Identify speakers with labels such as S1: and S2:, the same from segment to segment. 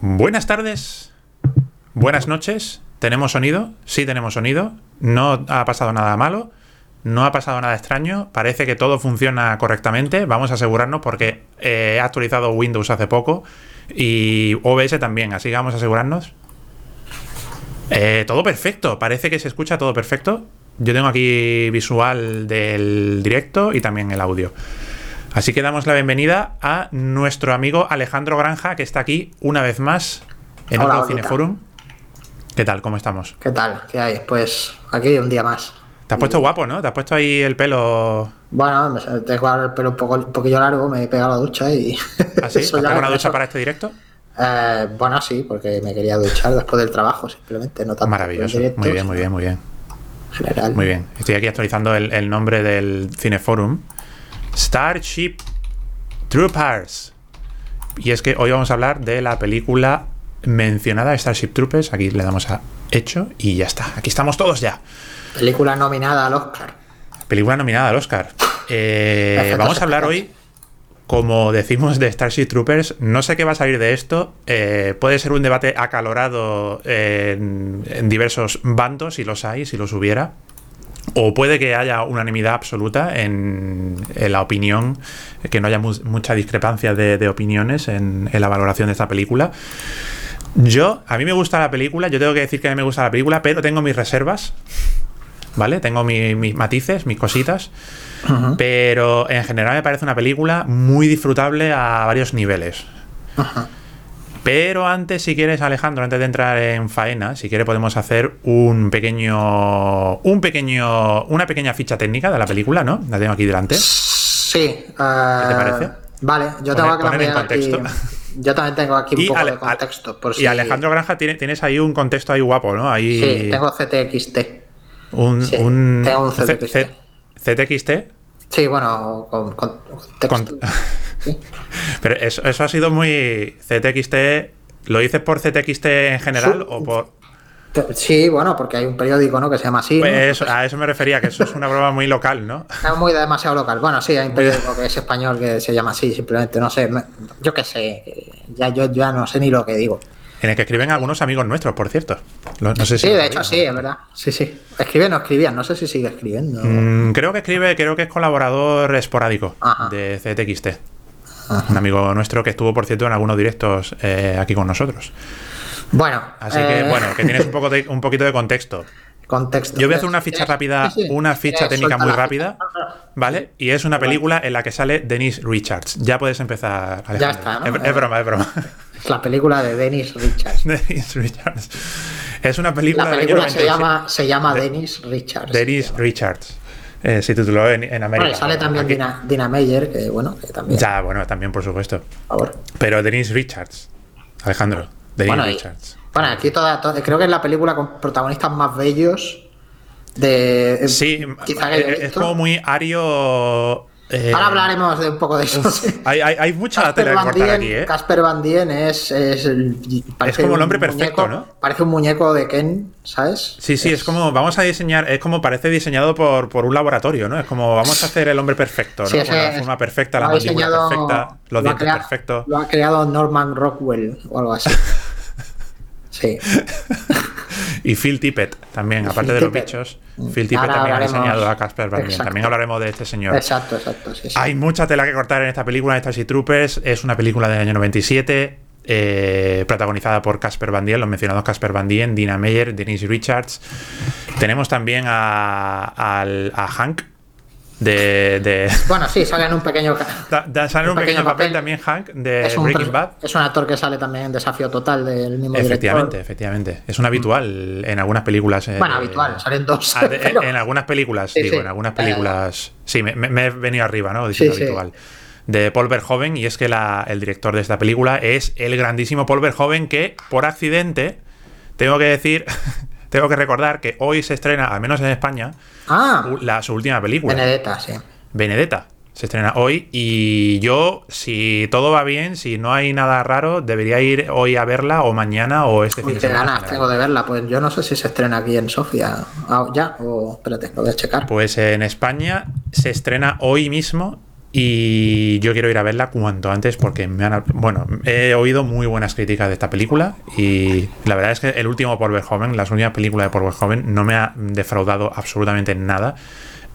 S1: Buenas tardes, buenas noches. ¿Tenemos sonido? Sí, tenemos sonido. No ha pasado nada malo. No ha pasado nada extraño. Parece que todo funciona correctamente. Vamos a asegurarnos porque eh, he actualizado Windows hace poco y OBS también. Así que vamos a asegurarnos. Eh, todo perfecto. Parece que se escucha todo perfecto. Yo tengo aquí visual del directo y también el audio. Así que damos la bienvenida a nuestro amigo Alejandro Granja, que está aquí una vez más en
S2: Hola,
S1: otro. Cineforum. ¿Qué tal? ¿Cómo estamos?
S2: ¿Qué tal? ¿Qué hay? Pues aquí un día más.
S1: Te has puesto guapo, ¿no? Te has puesto ahí el pelo.
S2: Bueno, tengo ahora el pelo un, poco, un poquillo largo, me he pegado la ducha y...
S1: ¿Te
S2: eso
S1: has pegado una ducha para este directo?
S2: Eh, bueno, sí, porque me quería duchar después del trabajo, simplemente, no tanto
S1: Maravilloso.
S2: directo,
S1: Muy bien, muy bien, muy bien.
S2: en general.
S1: Muy bien. Estoy aquí actualizando el, el nombre del Cineforum. Starship Troopers. Y es que hoy vamos a hablar de la película mencionada Starship Troopers. Aquí le damos a hecho y ya está. Aquí estamos todos ya.
S2: Película nominada al Oscar.
S1: Película nominada al Oscar. Eh, vamos a hablar hoy, como decimos, de Starship Troopers. No sé qué va a salir de esto. Eh, puede ser un debate acalorado en, en diversos bandos, si los hay, si los hubiera. O puede que haya unanimidad absoluta en, en la opinión, que no haya mu- mucha discrepancia de, de opiniones en, en la valoración de esta película. Yo, a mí me gusta la película, yo tengo que decir que a mí me gusta la película, pero tengo mis reservas, ¿vale? Tengo mi- mis matices, mis cositas, pero en general me parece una película muy disfrutable a varios niveles. Pero antes, si quieres, Alejandro, antes de entrar en faena, si quieres podemos hacer un pequeño, un pequeño, una pequeña ficha técnica de la película, ¿no? La tengo aquí delante.
S2: Sí. ¿Qué
S1: te parece?
S2: Vale, yo
S1: Poner-
S2: tengo que
S1: poner en
S2: aquí... Yo también tengo aquí un
S1: Y,
S2: poco
S1: Ale-
S2: de contexto. Por
S1: y
S2: si...
S1: Alejandro Granja, tiene- tienes ahí un contexto ahí guapo, ¿no? Ahí
S2: Sí, tengo CTXT.
S1: un,
S2: sí,
S1: un,
S2: tengo un
S1: C-
S2: CTXT.
S1: C- CTXT.
S2: Sí, bueno, con, con.
S1: Con-
S2: Sí.
S1: Pero eso, eso ha sido muy CTXT. ¿Lo dices por CTXT en general
S2: Sí.
S1: o por.?
S2: Sí, bueno, porque hay un periódico, ¿no? Que se llama así. ¿no?
S1: Pues eso- a eso me refería, que eso es una broma muy local, ¿no?
S2: Es muy demasiado local. Bueno, sí, hay un periódico que es español que se llama así, simplemente, no sé. Yo qué sé, ya yo ya no sé ni lo que digo.
S1: En el que escriben algunos amigos nuestros, por cierto. Lo- No sé si
S2: Sí, de hecho, sí, es verdad. Sí, sí. Escribe, no escribían, no sé si sigue escribiendo.
S1: Mm, creo que escribe, creo que es colaborador esporádico
S2: Ajá.
S1: de CTXT. Un amigo nuestro que estuvo, por cierto, en algunos directos eh, aquí con nosotros.
S2: Bueno,
S1: Así
S2: eh,
S1: que, bueno, que tienes un, poco de, un poquito de contexto.
S2: contexto.
S1: Yo voy a hacer una ficha rápida,
S2: sí, sí.
S1: una ficha
S2: Eh,
S1: técnica muy rápida. ¿vale? Y es una película en la que sale Denise Richards. Ya puedes empezar, Alejandro.
S2: Ya está, ¿no?
S1: Es, es broma, es broma.
S2: Es la película de Dennis Richards.
S1: Denise Richards. Es una película,
S2: La película se
S1: 96.
S2: llama, se llama Dennis Richards.
S1: Denise Richards. Eh, se tituló en, en América.
S2: Bueno, sale también
S1: Aquí-
S2: Dina, Dina Meyer, que bueno, que también.
S1: Ya, bueno, también, por supuesto.
S2: Por favor.
S1: Pero Denise Richards. Alejandro. Denise
S2: Bueno, y-
S1: Richards.
S2: Bueno, aquí toda, to- creo que es la película con protagonistas más bellos de.
S1: Sí,
S2: quizá que haya
S1: es como muy ario. Eh,
S2: Ahora hablaremos de un poco de eso.
S1: Hay, hay, hay mucha
S2: Casper
S1: tela
S2: Van
S1: cortar
S2: Dien-
S1: aquí, ¿eh?
S2: Casper Van Dien es, es, el- parece
S1: como el hombre perfecto,
S2: muñeco-
S1: ¿no?
S2: Parece un muñeco de Ken, ¿sabes?
S1: Sí, sí, es como, vamos a diseñar, es como parece diseñado por, por un laboratorio, ¿no? Es como, vamos a hacer el hombre perfecto, ¿no?
S2: Sí,
S1: la forma perfecta, la mandíbula perfecta, los dientes
S2: crea-
S1: perfectos.
S2: Lo ha creado Norman Rockwell o algo así. Sí.
S1: Y Phil Tippett también,
S2: Y
S1: aparte
S2: Phil
S1: de los
S2: Tippett.
S1: bichos. Phil Tippett
S2: Ahora
S1: también ha diseñado a Casper Van Dien. También hablaremos de este señor.
S2: Exacto, exacto. Sí, sí.
S1: Hay mucha tela que cortar en esta película, en Starship Troopers. Es una película del año 97, eh, protagonizada por Casper Van Dien, los mencionados Casper Van Dien, Dina Meyer, Denise Richards. Tenemos también a, al- a Hank, de, de-
S2: Bueno, sí, sale en un pequeño.
S1: da- da- sale un
S2: Un
S1: pequeño
S2: pequeño
S1: papel
S2: papel.
S1: también Hank de
S2: Es un,
S1: Breaking Bad.
S2: es un actor que sale también en Desafío Total del mismo
S1: Efectivamente,
S2: director.
S1: efectivamente. Es un habitual en algunas películas. eh,
S2: Bueno, habitual, salen dos.
S1: Ah,
S2: pero-
S1: en algunas películas,
S2: Sí,
S1: digo,
S2: sí.
S1: en algunas
S2: Eh,
S1: películas. Sí, me, he venido arriba, ¿no? Diciendo
S2: Sí, sí.
S1: habitual. De Paul Verhoeven, y es que la- el director de esta película es el grandísimo Paul Verhoeven, que por accidente, tengo que decir, tengo que recordar que hoy se estrena, al menos en España,
S2: Ah,
S1: la, su última película,
S2: Benedetta, sí.
S1: Benedetta. Se estrena hoy y yo, si todo va bien, si no hay nada raro, debería ir hoy a verla o mañana o este fin de semana.
S2: ganas tengo de verla. Pues yo no sé si se estrena aquí en Sofía. Ah, ya, o espérate, lo voy a checar.
S1: Pues en España se estrena hoy mismo Y yo quiero ir a verla cuanto antes porque me han. Bueno, he oído muy buenas críticas de esta película. Y la verdad es que el último Paul Verhoeven, la última película de Paul Verhoeven, no me ha defraudado absolutamente nada.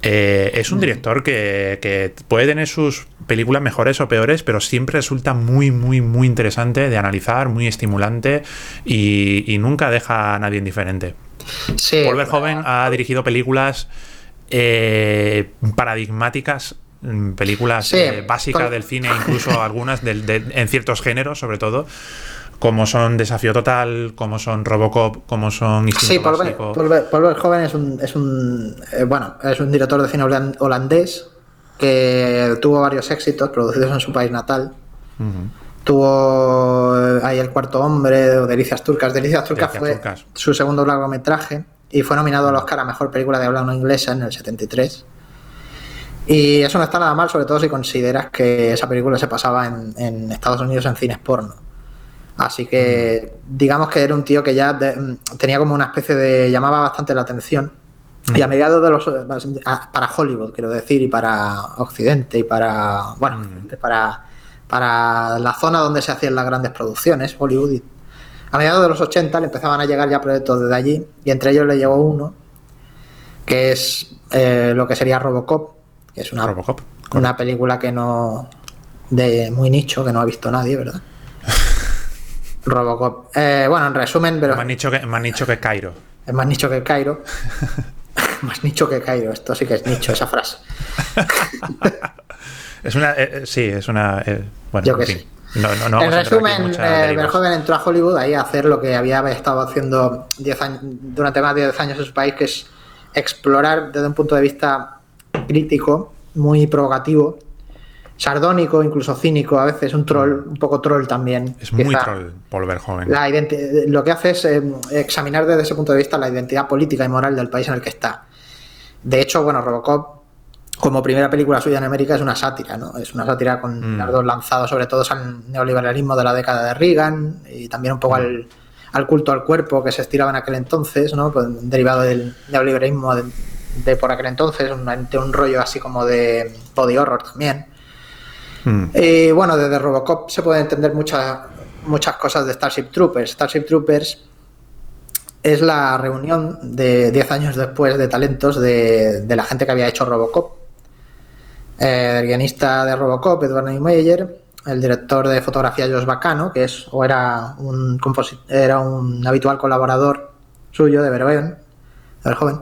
S1: Eh, es un director que, que, puede tener sus películas mejores o peores, pero siempre resulta muy, muy, muy interesante de analizar, muy estimulante y, y nunca deja a nadie indiferente.
S2: Sí,
S1: Paul Verhoeven ha dirigido películas eh, paradigmáticas, mm, películas
S2: Sí,
S1: eh, básicas del cine, incluso algunas del- de- en ciertos géneros, sobre todo, como son Desafío Total, como son Robocop, como son Instinto
S2: Sí, Paul,
S1: Básico.
S2: Paul Ver- Paul Verhoeven es un, es un eh, bueno, es un director de cine holan- holandés que tuvo varios éxitos producidos en su país natal. Tuvo eh, ahí El Cuarto Hombre o Delicias Turcas. Delicias Turcas fue
S1: Turcas.
S2: su segundo largometraje y fue nominado al Oscar a Mejor Película de Habla No Inglesa en el 73. Y eso no está nada mal, sobre todo si consideras que esa película se pasaba en, en Estados Unidos en cines porno. Así que digamos que era un tío que ya de- tenía como una especie de... llamaba bastante la atención. Y a mediados de los... para Hollywood, quiero decir, y para Occidente, y para... bueno, para, para la zona donde se hacían las grandes producciones, Hollywood. y- a mediados de los 80 le empezaban a llegar ya proyectos desde allí, y entre ellos le llegó uno, que es eh, lo que sería Robocop, que es una,
S1: Robocop.
S2: una película que no... de muy nicho, que no ha visto nadie, ¿verdad? Robocop. Eh, bueno, en resumen, pero
S1: Me han dicho que, me han dicho que Cairo.
S2: es más nicho que Cairo. más nicho que Cairo, esto sí que es nicho, esa frase.
S1: Es una. eh, eh, sí, es una. eh, bueno,
S2: Yo
S1: en
S2: que
S1: fin.
S2: sí.
S1: No, no, no
S2: en
S1: en
S2: resumen, eh. Verhoeven entró a Hollywood ahí a hacer lo que había estado haciendo 10 años, durante más de 10 años en su país, que es explorar desde un punto de vista crítico, muy provocativo, sardónico, incluso cínico, a veces un troll, un poco troll también.
S1: Es muy troll.
S2: La identi- lo que hace es eh, examinar desde ese punto de vista la identidad política y moral del país en el que está. De hecho, bueno, Robocop, como primera película suya en América, es una sátira, ¿no? Es una sátira con
S1: Mm.
S2: dardos lanzados sobre todo al neoliberalismo de la década de Reagan y también un poco al, al culto al cuerpo que se estiraba en aquel entonces, ¿no? Pues, derivado del neoliberalismo de, de por aquel entonces, un, un rollo así como de body horror también.
S1: Mm.
S2: Y bueno, desde Robocop se pueden entender muchas, muchas cosas de Starship Troopers. Starship Troopers es la reunión de 10 años después de talentos de, de la gente que había hecho Robocop. Eh, el guionista de Robocop, Edward Neumeier, el director de fotografía Josh Bacano, que es o era un era un habitual colaborador suyo de Verhoeven, de Verhoeven,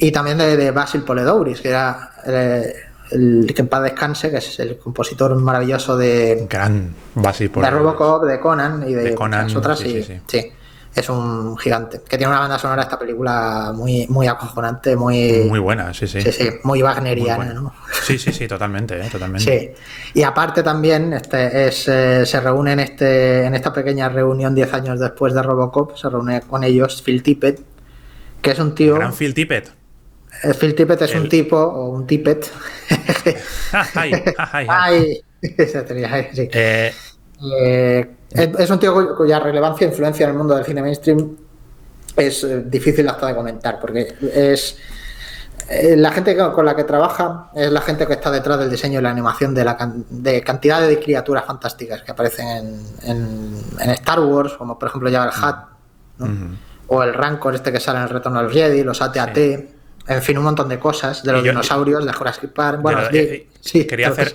S2: y también de, de Basil Poledouris, que era eh, el que en paz descanse, que es el compositor maravilloso de,
S1: Gran base por
S2: de Robocop, de Conan y de,
S1: De Conan,
S2: muchas otras.
S1: sí,
S2: y-
S1: sí, sí.
S2: sí, es un gigante. Que tiene una banda sonora esta película muy, muy acojonante, muy,
S1: Muy buena, sí, sí.
S2: sí, sí, muy wagneriana,
S1: Muy.
S2: ¿no?
S1: Sí, sí, sí, totalmente, eh, totalmente.
S2: Sí. Y aparte también este es, eh, se reúne en, este, en esta pequeña reunión 10 años después de Robocop, se reúne con ellos Phil Tippett, que es un tío...
S1: Gran Phil Tippett.
S2: Phil Tippett es
S1: El-
S2: un tipo, o un Tippett.
S1: Ah, ay, ay, ay.
S2: Sí.
S1: Eh,
S2: Eh, es, un tío cuy- cuya relevancia e influencia en el mundo del cine mainstream es eh, difícil hasta de comentar, porque es la gente con la que trabaja es la gente que está detrás del diseño y la animación de la can- de cantidad de criaturas fantásticas que aparecen en, en- en Star Wars, como por ejemplo Jabba el ¿no?
S1: ujú.
S2: o el Rancor este que sale en el Retorno al Jedi, los AT-AT, en fin, un montón de cosas, de los
S1: yo-
S2: dinosaurios, de Jurassic Park, bueno,
S1: Pero,
S2: sí,
S1: eh,
S2: sí,
S1: quería, hacer,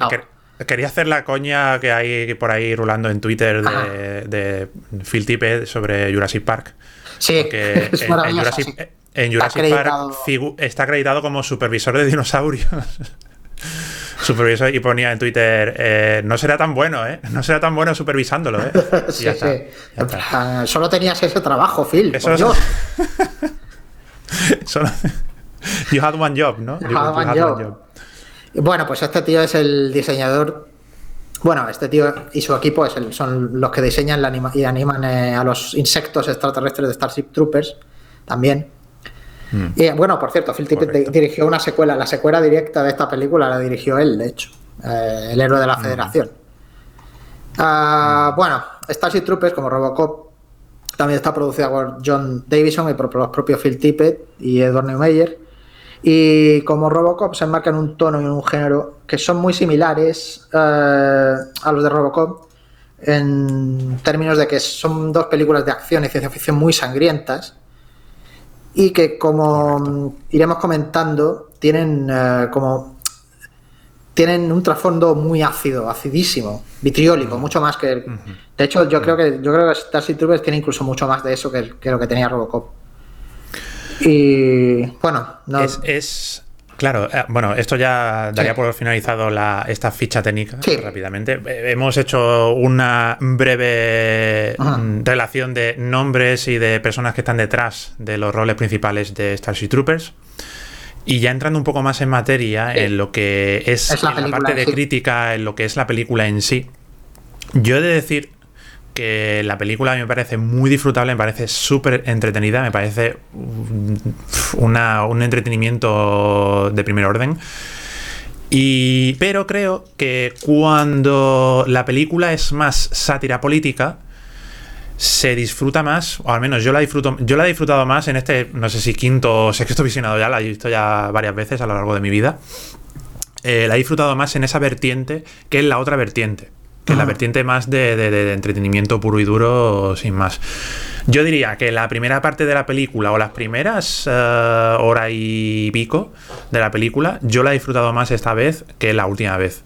S1: quería hacer la coña que hay por ahí rulando en Twitter de, de Phil Tippett sobre Jurassic Park.
S2: Sí,
S1: Porque
S2: es
S1: en, Jurassic,
S2: sí.
S1: en
S2: Está
S1: Jurassic Park
S2: acreditado.
S1: figu- está acreditado como supervisor de dinosaurios. supervisor y ponía en Twitter, eh, no será tan bueno, ¿eh? No será tan bueno supervisándolo, ¿eh? Y
S2: Sí,
S1: ya está,
S2: sí.
S1: ya
S2: En
S1: está.
S2: plan, Solo tenías ese trabajo, Phil.
S1: Eso
S2: por
S1: es-
S2: Dios.
S1: Solo- you had one job, ¿no?
S2: You had one job. Y Bueno, pues este tío es el diseñador. Bueno, este tío y su equipo es el- son los que diseñan la anima- y animan eh, a los insectos extraterrestres de Starship Troopers también.
S1: Mm.
S2: Y bueno, por cierto, Phil Tippett dirigió una secuela, la secuela directa de esta película la dirigió él, de hecho, eh, el héroe de la Federación. Ah, Bueno, Starship Troopers, como Robocop, también está producida por John Davison y por los propios Phil Tippett y Edward Neumeier. Y como Robocop se enmarca en un tono y en un género que son muy similares eh, a los de Robocop en términos de que son dos películas de acción y ciencia ficción muy sangrientas y que como iremos comentando tienen eh, como tienen un trasfondo muy ácido, acidísimo, vitriólico, mucho más que el, de hecho yo creo que yo creo que Starship Troopers tiene incluso mucho más de eso que, lo que tenía Robocop. Y bueno,
S1: no... es Claro, eh, bueno, esto ya daría por finalizado la, esta ficha técnica rápidamente. Eh, hemos hecho una breve mm, relación de nombres y de personas que están detrás de los roles principales de Starship Troopers. Y ya entrando un poco más en materia, en lo que es, la, parte de crítica, en lo que es la película en sí, yo he de decir que la película me parece muy disfrutable, me parece súper entretenida, me parece un entretenimiento de primer orden. Y, pero creo que cuando la película es más sátira política, se disfruta más, o al menos yo la disfruto, yo la he disfrutado más en este, no sé si quinto o sexto visionado ya, la he visto ya varias veces a lo largo de mi vida. Eh, la he disfrutado más en esa vertiente que en la otra vertiente que la vertiente más de, entretenimiento puro y duro, sin más. Yo diría que la primera parte de la película o las primeras uh, hora y pico de la película, yo la he disfrutado más esta vez que la última vez.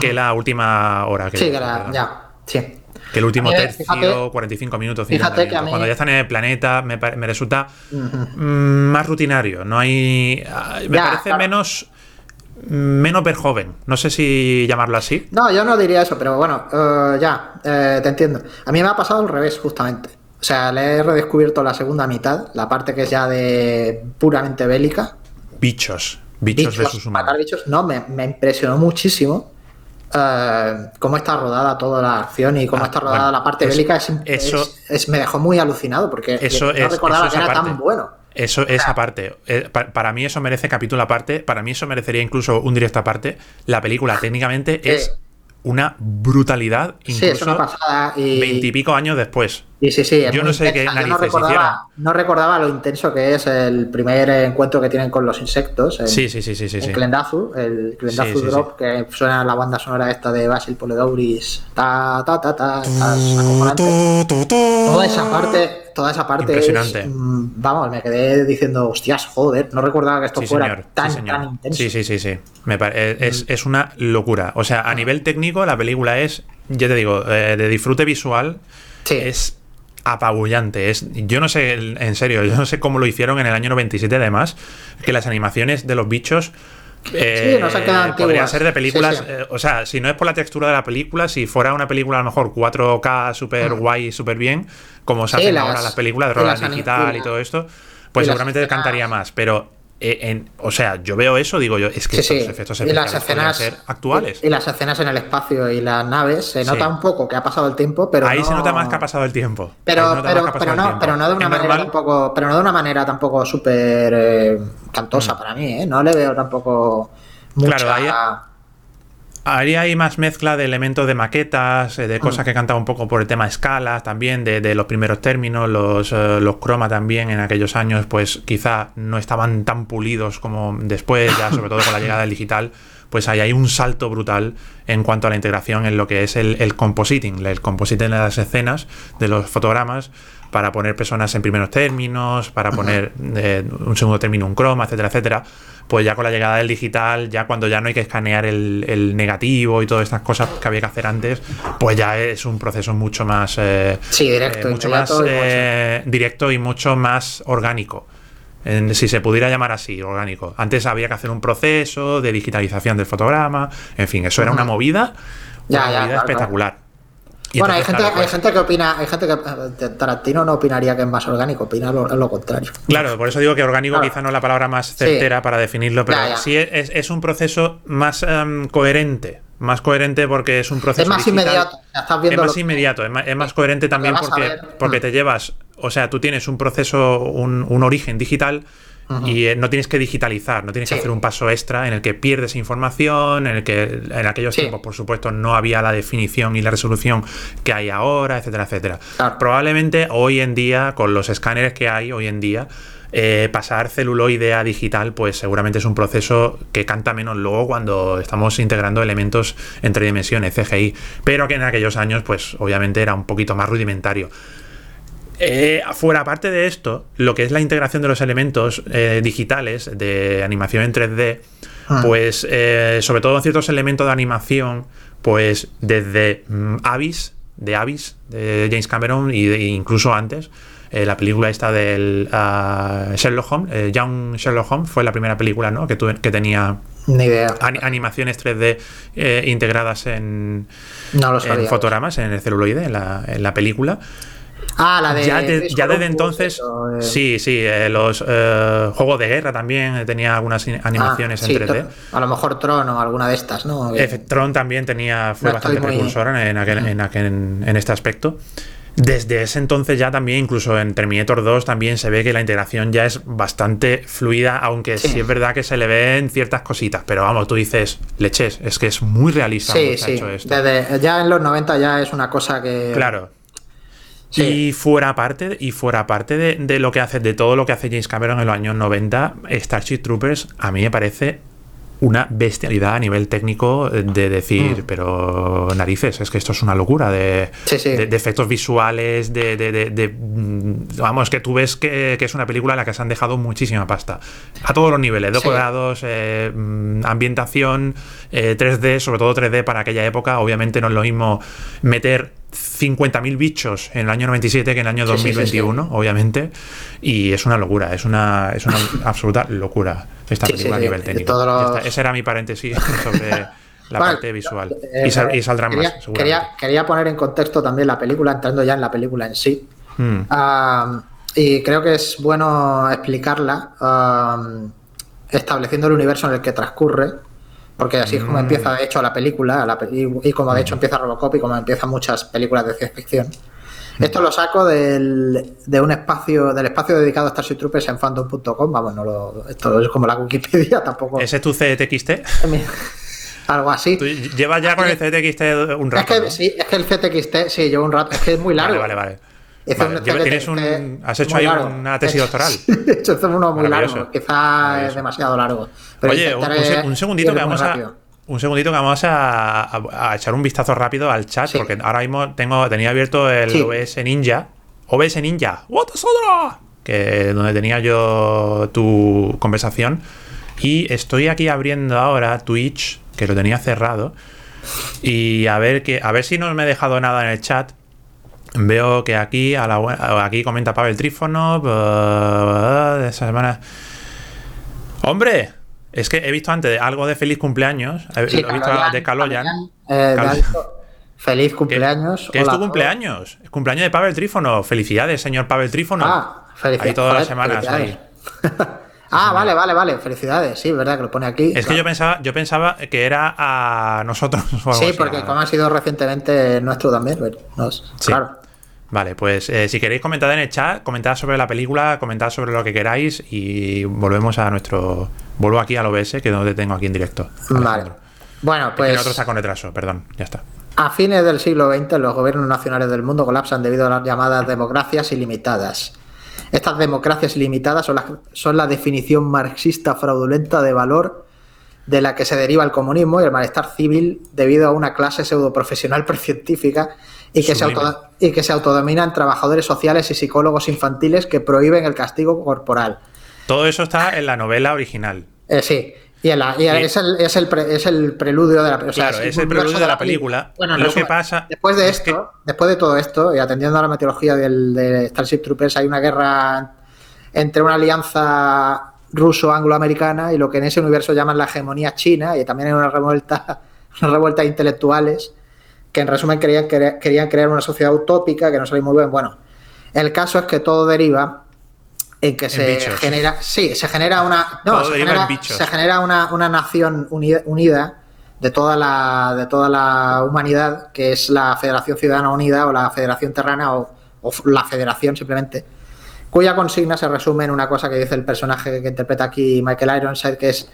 S1: Que la última hora. Que
S2: sí, que ya, sí.
S1: Que el último tercio, 45 minutos, 50 minutos. Cuando ya están en el planeta, me, resulta mm, más rutinario. No hay. Ah, me parece menos menos ver joven. No sé si llamarlo así.
S2: No, yo no diría eso, pero bueno, eh, ya, eh, te entiendo. A mí me ha pasado al revés, justamente. O sea, le he redescubierto la segunda mitad, la parte que es ya de puramente bélica.
S1: Bichos, bichos, de sus humanos.
S2: Bichos, no, me, impresionó muchísimo. Eh, cómo está rodada toda la acción y cómo ah, está rodada la parte bélica es, me dejó muy alucinado porque
S1: eso
S2: no recordaba que era tan bueno.
S1: Eso, esa parte. Eh, para mí eso merece capítulo aparte. Para mí eso merecería incluso un directo aparte. La película técnicamente es una brutalidad, incluso veintipico años después.
S2: Sí, sí, sí.
S1: Yo no sé qué
S2: no recordaba, no recordaba lo intenso que es el primer encuentro que tienen con los insectos.
S1: sí, sí, sí, sí, sí.
S2: El Clendazu, el Clendazu Drop, que suena la banda sonora esta de Basil Poledouris. Ta, ta, ta, ta, Toda esa parte toda esa parte
S1: Impresionante.
S2: Mm, vamos, me quedé diciendo, hostias, joder, no recordaba que esto fuera tan, intenso.
S1: Sí, sí, sí, sí. es, una locura. O sea, a nivel técnico, la película es, ya te digo, eh, de disfrute visual, es apabullante. Es, yo no sé, en serio, yo no sé cómo lo hicieron en el año 97, además, que las animaciones de los bichos
S2: sí,
S1: eh, Podría ser de películas. Eh, o sea, si no es por la textura de la película, si fuera una película a lo mejor 4K super mm. guay, súper bien, como se hacen ahora las películas de rodaje digital y todo esto, pues seguramente cantaría más. Pero eh, o sea, yo veo eso, digo yo, es que estos efectos
S2: especiales las escenas, ser actuales. Y, las escenas en el espacio y las naves, se nota un poco que ha pasado el tiempo, pero.
S1: Ahí se nota más que ha pasado el tiempo.
S2: Pero, pero, pero, no, pero no de una manera tampoco. Pero no de una manera tampoco súper eh, cantosa mm. para mí, ¿eh? No le veo tampoco mucha. Claro,
S1: Ahí hay más mezcla de elementos de maquetas, eh, de cosas mm. que cantaba un poco por el tema escalas también, de, los primeros términos, los, eh, los croma también en aquellos años, pues quizá no estaban tan pulidos como después, ya sobre todo con la llegada del digital, pues ahí hay un salto brutal en cuanto a la integración en lo que es el, el compositing, el compositing de las escenas, de los fotogramas, para poner personas en primeros términos, para poner eh, un segundo término, un croma, etcétera, etcétera pues ya con la llegada del digital, ya cuando ya no hay que escanear el, negativo y todas estas cosas que había que hacer antes, pues ya es un proceso mucho más
S2: eh, directo,
S1: eh, mucho más eh, directo y mucho más orgánico. si se pudiera llamar así, orgánico. Antes había que hacer un proceso de digitalización del fotograma, en fin, eso era una movida, una movida espectacular
S2: bueno, hay gente, hay gente que opina, hay gente que eh, Tarantino no opinaría que es más orgánico, opina lo, contrario.
S1: Claro, por eso digo que orgánico quizá no es la palabra más certera para definirlo, pero sí es, un proceso más em, coherente. Más coherente porque es un proceso.
S2: Es más inmediato.
S1: es más inmediato, es más, coherente también porque, porque mm. te llevas. O sea, tú tienes un proceso, un, un origen digital y eh, no tienes que digitalizar, no tienes que hacer un paso extra en el que pierdes información, en el que en aquellos tiempos, por supuesto, no había la definición y la resolución que hay ahora, etcétera, etcétera. Probablemente hoy en día, con los escáneres que hay hoy en día, eh, pasar celuloide a digital, pues seguramente es un proceso que canta menos luego cuando estamos integrando elementos en tres dimensiones, CGI, pero que en aquellos años, pues obviamente era un poquito más rudimentario. Eh, fuera aparte de esto, lo que es la integración de los elementos eh, digitales de animación en 3D, ah. pues sobre todo en ciertos elementos de animación, pues desde mm, Abyss, de Abyss, de James Cameron, y incluso antes, eh, la película esta del uh, Sherlock Holmes, eh, Young Sherlock Holmes, fue la primera película ¿no? que, que tenía animaciones 3D eh, integradas en, fotogramas, en el celuloide, en la, en la película.
S2: Ah, la de.
S1: Ya, desde entonces. Sí, sí. los juegos de guerra también tenía algunas animaciones ah, en 3D.
S2: A lo mejor Tron o alguna de estas, ¿no?
S1: Tron también tenía. Fue bastante precursora en, en, en, este aspecto. Desde ese entonces ya también, incluso en Terminator 2, también se ve que la integración ya es bastante fluida, aunque sí, es verdad que se le ven ciertas cositas, pero vamos, tú dices, leches, es que es muy realista.
S2: Sí, sí, ya en los 90 ya es una cosa que...
S1: Claro. Y fuera parte, y fuera parte de, de, lo que hace, de todo lo que hace James Cameron en los años 90, Starship Troopers a mí me parece una bestialidad a nivel técnico de decir, mm. pero narices, es que esto es una locura de, de, efectos visuales, de, mm, Vamos, que tú ves que, es una película en la que se han dejado muchísima pasta. A todos los niveles, decorados, eh, mm, ambientación, 3D, eh, sobre todo 3D para aquella época. Obviamente no es lo mismo meter 50.000 bichos en el año 97 que en el año 2021, obviamente. Y es una locura, es una, es una absoluta locura esta película a nivel técnico. ese era mi paréntesis sobre la parte visual. Eh, y, saldrá
S2: más, quería, quería, poner en contexto también la película, entrando ya en la película en sí. Hmm. y creo que es bueno explicarla estableciendo el universo en el que transcurre porque así es como mm. empieza, de hecho, la película, y, como de hecho empieza Robocop y como empiezan muchas películas de ciencia ficción. Esto lo saco del, de un espacio, del espacio dedicado a Starship Troopers en fandom.com. Vamos, no lo, esto es como la Wikipedia, tampoco.
S1: ¿Ese es tu CTXT?
S2: Algo así.
S1: llevas ya con el CTXT un rato.
S2: Es que, Sí, es que el CTXT, sí, llevo un rato. Es que es muy largo.
S1: Vale, vale, vale. ¿Has hecho ahí una tesis doctoral?
S2: Esto es uno muy largo. Quizá es demasiado largo.
S1: Oye, un, segundito que vamos a. Un segundito que vamos a, echar un vistazo rápido al chat, porque ahora mismo tengo, tenía abierto el OBS Ninja. OBS Ninja, ¡What Que donde tenía yo tu conversación. Y estoy aquí abriendo ahora Twitch, que lo tenía cerrado. Y a ver que, a ver si no me he dejado nada en el chat. Veo que aquí, a la, aquí comenta Pavel Trífono. de esa semana. ¡Hombre! Es que he visto antes algo de feliz cumpleaños. He visto de Kaloyan.
S2: Eh, feliz cumpleaños.
S1: ¿Qué, es tu cumpleaños? cumpleaños de Pavel Trífono. Felicidades, señor Pavel Trífono.
S2: Ah, felicidades.
S1: Ahí todas las semanas.
S2: ah, vale, vale, vale. Felicidades. Sí, verdad que lo pone aquí.
S1: Es que yo pensaba, yo pensaba que era a nosotros.
S2: Sí, porque como ha sido recientemente nuestro también. Claro.
S1: Vale, pues eh, si queréis comentar en el chat, comentad sobre la película, comentad sobre lo que queráis y volvemos a nuestro. Vuelvo aquí al OBS, que no te tengo aquí en directo.
S2: Vale. Bueno, pues.
S1: otro saco retraso, perdón, ya está.
S2: A fines del siglo XX, los gobiernos nacionales del mundo colapsan debido a las llamadas democracias ilimitadas. Estas democracias ilimitadas son la, son la definición marxista fraudulenta de valor de la que se deriva el comunismo y el malestar civil debido a una clase pseudoprofesional precientífica y que, se y que se autodominan trabajadores sociales y psicólogos infantiles que prohíben el castigo corporal.
S1: Todo eso está en la novela original.
S2: Eh, sí. Y, Es, el, es, el es, el, preludio de la
S1: película. Claro, es, el preludio de la película. Bueno, lo que pasa.
S2: Después de esto, después de todo esto, y atendiendo a la meteorología del, de Starship Troopers, hay una guerra entre una alianza ruso-angloamericana y lo que en ese universo llaman la hegemonía china, y también hay una revuelta, una revuelta de intelectuales que en resumen querían, querían crear una sociedad utópica que no salió muy bien. Bueno, el caso es que todo deriva en que se genera. Sí, se genera una. No, se genera, se genera, una, una nación unida, de toda la de toda la humanidad, que es la Federación Ciudadana Unida o la Federación Terrana o, la Federación simplemente, cuya consigna se resume en una cosa que dice el personaje que interpreta aquí Michael Ironside, que es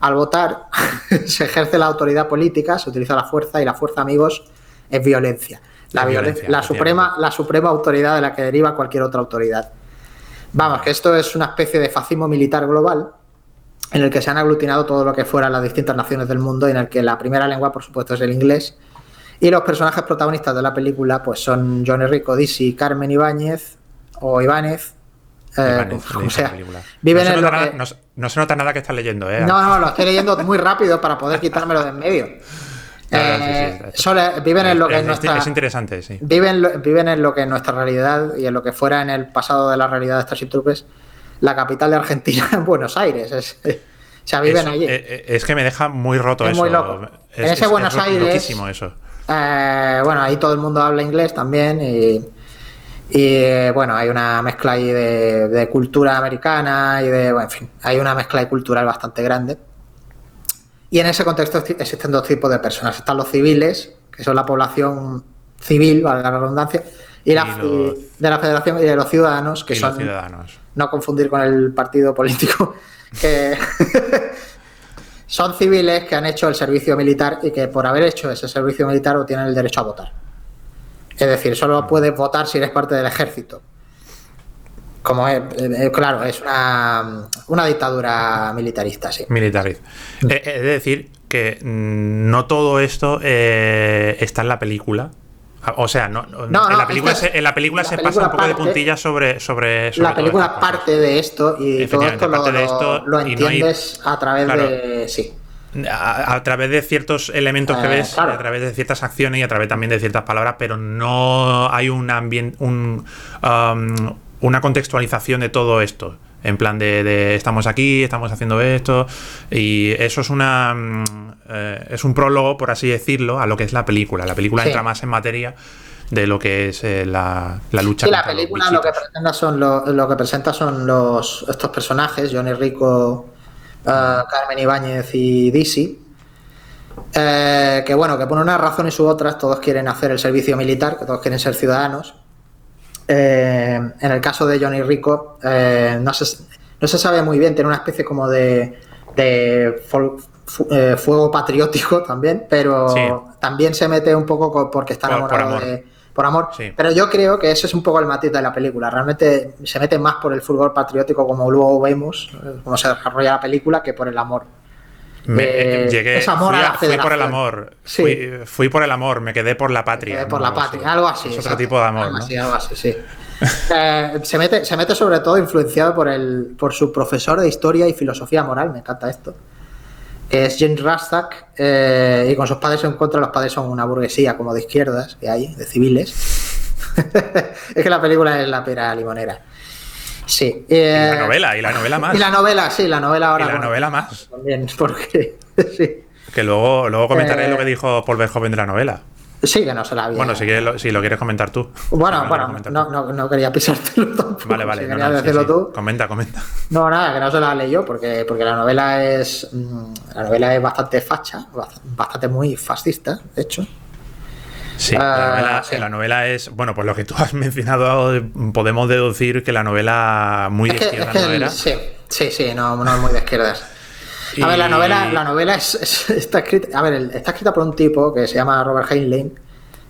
S2: al votar se ejerce la autoridad política, se utiliza la fuerza y la fuerza, amigos, es violencia. La, violencia, la, suprema, la suprema autoridad de la que deriva cualquier otra autoridad. Vamos, que esto es una especie de fascismo militar global en el que se han aglutinado todo lo que fueran las distintas naciones del mundo y en el que la primera lengua, por supuesto, es el inglés. Y los personajes protagonistas de la película pues son John Enrico Dizzy, Carmen Ibáñez o Ibáñez.
S1: Eh, o sea, viven no, se nota nada, no, se nota nada que estás leyendo, ¿eh?
S2: No, no, lo estoy leyendo muy rápido para poder quitármelo de en medio. Eh, viven en lo que es, nuestra,
S1: es interesante, sí.
S2: Viven, viven en lo que es nuestra realidad y en lo que fuera en el pasado de la realidad de Starship Troopers la capital de Argentina en Buenos Aires. Es, o sea, viven allí.
S1: Eh, eh, es, que me deja muy roto eso.
S2: Muy loco. en ese Buenos Aires.
S1: eso.
S2: Eh, bueno, ahí todo el mundo habla inglés también y, bueno, hay una mezcla ahí de, cultura americana y de, bueno, en fin, hay una mezcla cultural bastante grande. Y en ese contexto existen dos tipos de personas. Están los civiles, que son la población civil, valga la redundancia, y, la, de la federación y de los ciudadanos, que son...
S1: ciudadanos
S2: no confundir con el partido político, que son civiles que han hecho el servicio militar y que por haber hecho ese servicio militar o tienen el derecho a votar. Es decir, solo puedes votar si eres parte del ejército. Como es, eh, eh, claro, es una, dictadura militarista, sí.
S1: Militarista. Eh, es decir, que mm, no todo esto está en la película, o sea, no, en, la película se, en la película se pasa un poco de puntillas sobre, sobre,
S2: La película parte de esto y todo esto lo, de esto lo entiendes a través de. Sí.
S1: A, través de ciertos elementos que ves, a través de ciertas acciones y a través también de ciertas palabras, pero no hay un ambiente, un, um, una contextualización de todo esto. En plan de, estamos aquí, estamos haciendo esto. Y eso es una. Mm, eh, es un prólogo, por así decirlo, a lo que es la película. La película entra más en materia de lo que es eh, la, lucha.
S2: Sí, la película lo que presenta son lo, que presenta son los estos personajes, Johnny Rico, eh, Carmen Ibáñez y Dizzy. que bueno, que por unas razones u otras todos quieren hacer el servicio militar, que todos quieren ser ciudadanos. Eh, en el caso de Johnny Rico, eh, no, se, no, se, sabe muy bien, tiene una especie como de, de eh, fuego patriótico también, pero también se mete un poco porque está enamorado por, de. Por amor. Pero yo creo que ese es un poco el matiz de la película. Realmente se mete más por el fútbol patriótico, como luego vemos, cómo se desarrolla la película, que por el amor.
S1: Me, llegué, fui, por el amor. Fui, por el amor, me quedé por la patria.
S2: por la patria, algo así.
S1: Es otro tipo de amor.
S2: Algo así, algo así, sí. Eh, se, mete, se mete sobre todo influenciado por, el, por su profesor de historia y filosofía moral, me encanta esto. Que es James Rastak, eh, y con sus padres en contra, los padres son una burguesía como de izquierdas que hay, de civiles. es que la película es la pera limonera. Sí.
S1: y la eh, novela, y la novela más.
S2: Y la novela, sí, la novela ahora.
S1: Y la novela más.
S2: También, porque. sí.
S1: Que luego, luego comentaré eh, lo que dijo Paul Verhoeven de la novela.
S2: Sí, que no se la había.
S1: Bueno, si, lo, si lo quieres comentar tú.
S2: Bueno, bueno, no, no, no, quería pisártelo tampoco.
S1: Vale, vale.
S2: Si tú.
S1: Comenta, comenta.
S2: No, nada, que no se la leyó porque, porque la novela es. Mm, la novela es bastante facha, bastante muy fascista, de hecho.
S1: Sí, la, ah, novela, es, bueno, por lo que tú has mencionado, podemos deducir que la novela muy de izquierda no era.
S2: Sí, sí, sí, no, no es muy de izquierdas. A ver, la novela, la novela es, está escrita, a ver, está escrita por un tipo que se llama Robert Heinlein,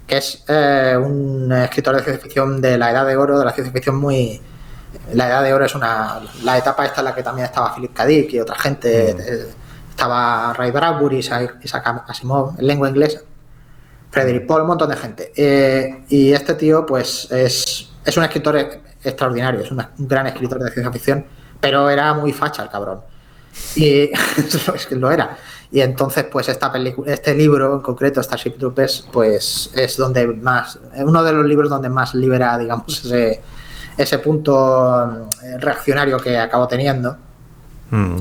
S2: que es eh, un escritor de ciencia ficción de la Edad de Oro, de la ciencia ficción muy, la Edad de Oro es una la etapa esta en la que también estaba Philip K. Dick y otra gente, mm. eh, estaba Ray Bradbury, Isaac Asimov, en lengua inglesa. Frederick Paul, un montón de gente. Eh, y este tío, pues, es, es un escritor extraordinario, es un gran escritor de ciencia ficción, pero era muy facha el cabrón. Y es lo era. Y entonces, pues, esta película, este libro en concreto, Starship Troopers, pues, es donde más, uno de los libros donde más libera, digamos, ese, ese punto eh, reaccionario que acabo teniendo. Mm.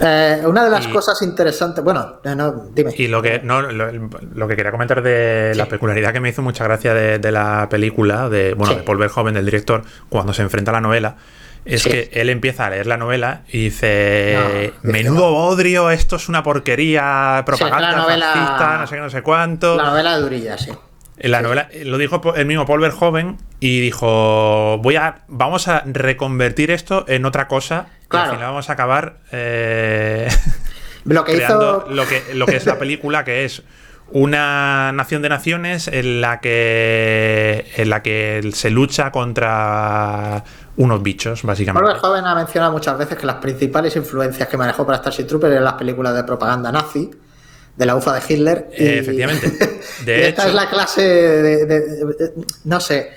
S2: Eh, una de las cosas interesantes, bueno, eh, no, dime.
S1: Y lo que, no, lo, que quería comentar de la peculiaridad que me hizo mucha gracia de, la película, de, bueno, de Paul Verhoeven, del director, cuando se enfrenta a la novela, es que él empieza a leer la novela y dice, menudo bodrio, esto es una porquería, propaganda fascista, no sé qué, no sé cuánto.
S2: La novela de Durilla, sí.
S1: La novela lo dijo el mismo Paul Verhoeven y dijo, voy a, vamos a reconvertir esto en otra cosa al final vamos a acabar eh,
S2: lo que
S1: creando lo, que, lo que es la película, que es una nación de naciones en la que en la que se lucha contra unos bichos, básicamente.
S2: Oliver Joven ha mencionado muchas veces que las principales influencias que manejó para Starship Trooper eran las películas de propaganda nazi, de la UFA de Hitler. Y,
S1: Eh, efectivamente. De
S2: y esta es la clase de, de- de- no sé.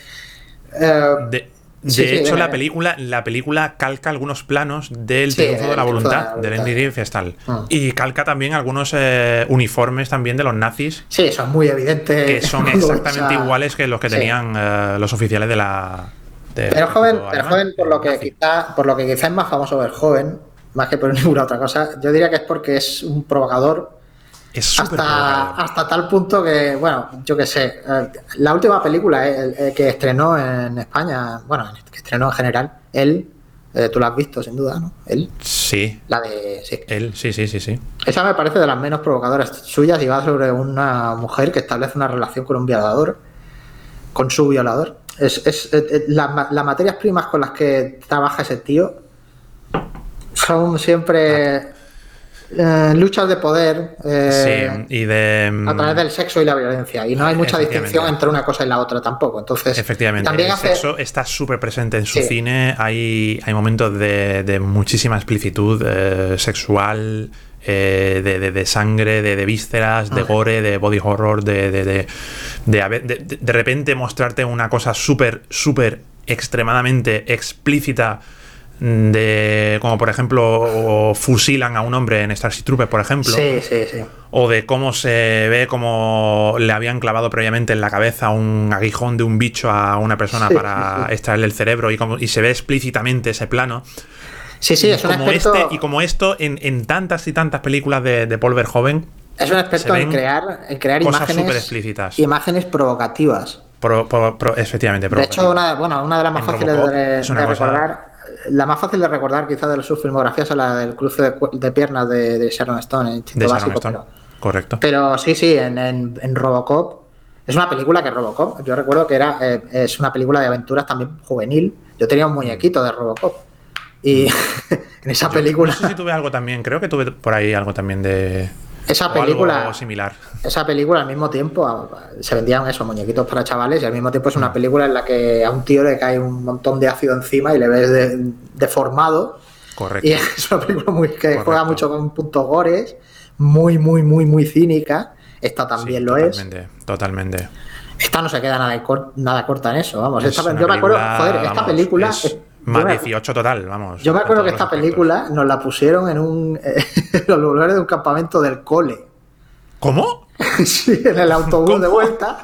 S2: eh,
S1: De, de
S2: Sí,
S1: hecho, la película, la película calca algunos planos del
S2: Sí,
S1: Triunfo de la
S2: el
S1: Voluntad, del. Enrique Festal.
S2: Ah.
S1: Y calca también algunos eh, uniformes también de los nazis,
S2: sí, eso es muy evidente.
S1: que son exactamente iguales que los que tenían eh, los oficiales de la. de-
S2: Pero joven, pero joven por lo que quizá, por lo que quizá es más famoso ver joven, más que por ninguna otra cosa, yo diría que es porque es un provocador
S1: Es súper
S2: hasta, hasta tal punto que, bueno, yo qué sé, eh, la última película eh, el que estrenó en España, bueno, que estrenó en general, él, eh, tú la has visto sin duda, ¿no? Él,
S1: Sí,
S2: la de, sí.
S1: él, sí, sí, sí, sí.
S2: Esa me parece de las menos provocadoras suyas y va sobre una mujer que establece una relación con un violador, con su violador. Es, es- eh, eh, la- ma- las materias primas con las que trabaja ese tío son siempre eh, luchas de poder eh,
S1: sí, y de.
S2: a través del sexo y la violencia. Y no hay mucha distinción entre una cosa y la otra tampoco. Entonces,
S1: Efectivamente,
S2: también
S1: el
S2: hace-
S1: sexo está súper presente en su
S2: Sí.
S1: cine. Hay, hay momentos de, de muchísima explicitud eh, sexual, eh, de, de- de sangre, de, de vísceras, de
S2: Ah.
S1: gore, de body horror, de, de, de, de haber- de- de- de repente mostrarte una cosa súper, súper extremadamente explícita. De como por ejemplo o fusilan a un hombre en Starship Troopers, por ejemplo
S2: Sí, sí, sí.
S1: o de cómo se ve como le habían clavado previamente en la cabeza un aguijón de un bicho a una persona
S2: Sí,
S1: para
S2: sí,
S1: extraerle el cerebro y, como, y se ve explícitamente ese plano.
S2: Sí, sí,
S1: y,
S2: es un
S1: como
S2: experto,
S1: este, y como esto en, en tantas y tantas películas de, de Paul Verhoeven,
S2: es un experto en crear, en crear
S1: cosas
S2: imágenes,
S1: súper explícitas.
S2: imágenes provocativas.
S1: pro- pro- pro- efectivamente,
S2: De hecho, una, bueno, una de las más fáciles de, recordar, la más fácil de recordar quizás de sus filmografías es la del cruce de, de piernas de, de Sharon Stone en Instinto
S1: de Sharon
S2: Básico.
S1: Stone.
S2: Pero,
S1: Correcto.
S2: pero sí, sí, en, en- en Robocop. Es una película que Robocop, yo recuerdo que era eh, es una película de aventuras también juvenil. Yo tenía un muñequito de Robocop. Y en esa película,
S1: No sé si tuve algo también, creo que tuve por ahí algo también de.
S2: esa
S1: o algo
S2: película,
S1: similar.
S2: Esa película al mismo tiempo se vendían esos muñequitos para chavales y al mismo tiempo es una película en la que a un tío le cae un montón de ácido encima y le ves de- deformado.
S1: Correcto.
S2: y es una película muy que juega mucho con puntos gores muy muy muy muy cínica. Esta
S1: Sí,
S2: también lo es.
S1: totalmente, Totalmente.
S2: esta no se queda nada, nada corta en eso vamos.
S1: Es
S2: esta- yo me acuerdo joder esta
S1: vamos,
S2: película
S1: es más
S2: yo me-
S1: 18 total, vamos.
S2: yo me acuerdo que esta película nos la pusieron en un en los lugares de un campamento del cole
S1: ¿Cómo?
S2: sí, en el autobús
S1: ¿Cómo?
S2: de vuelta.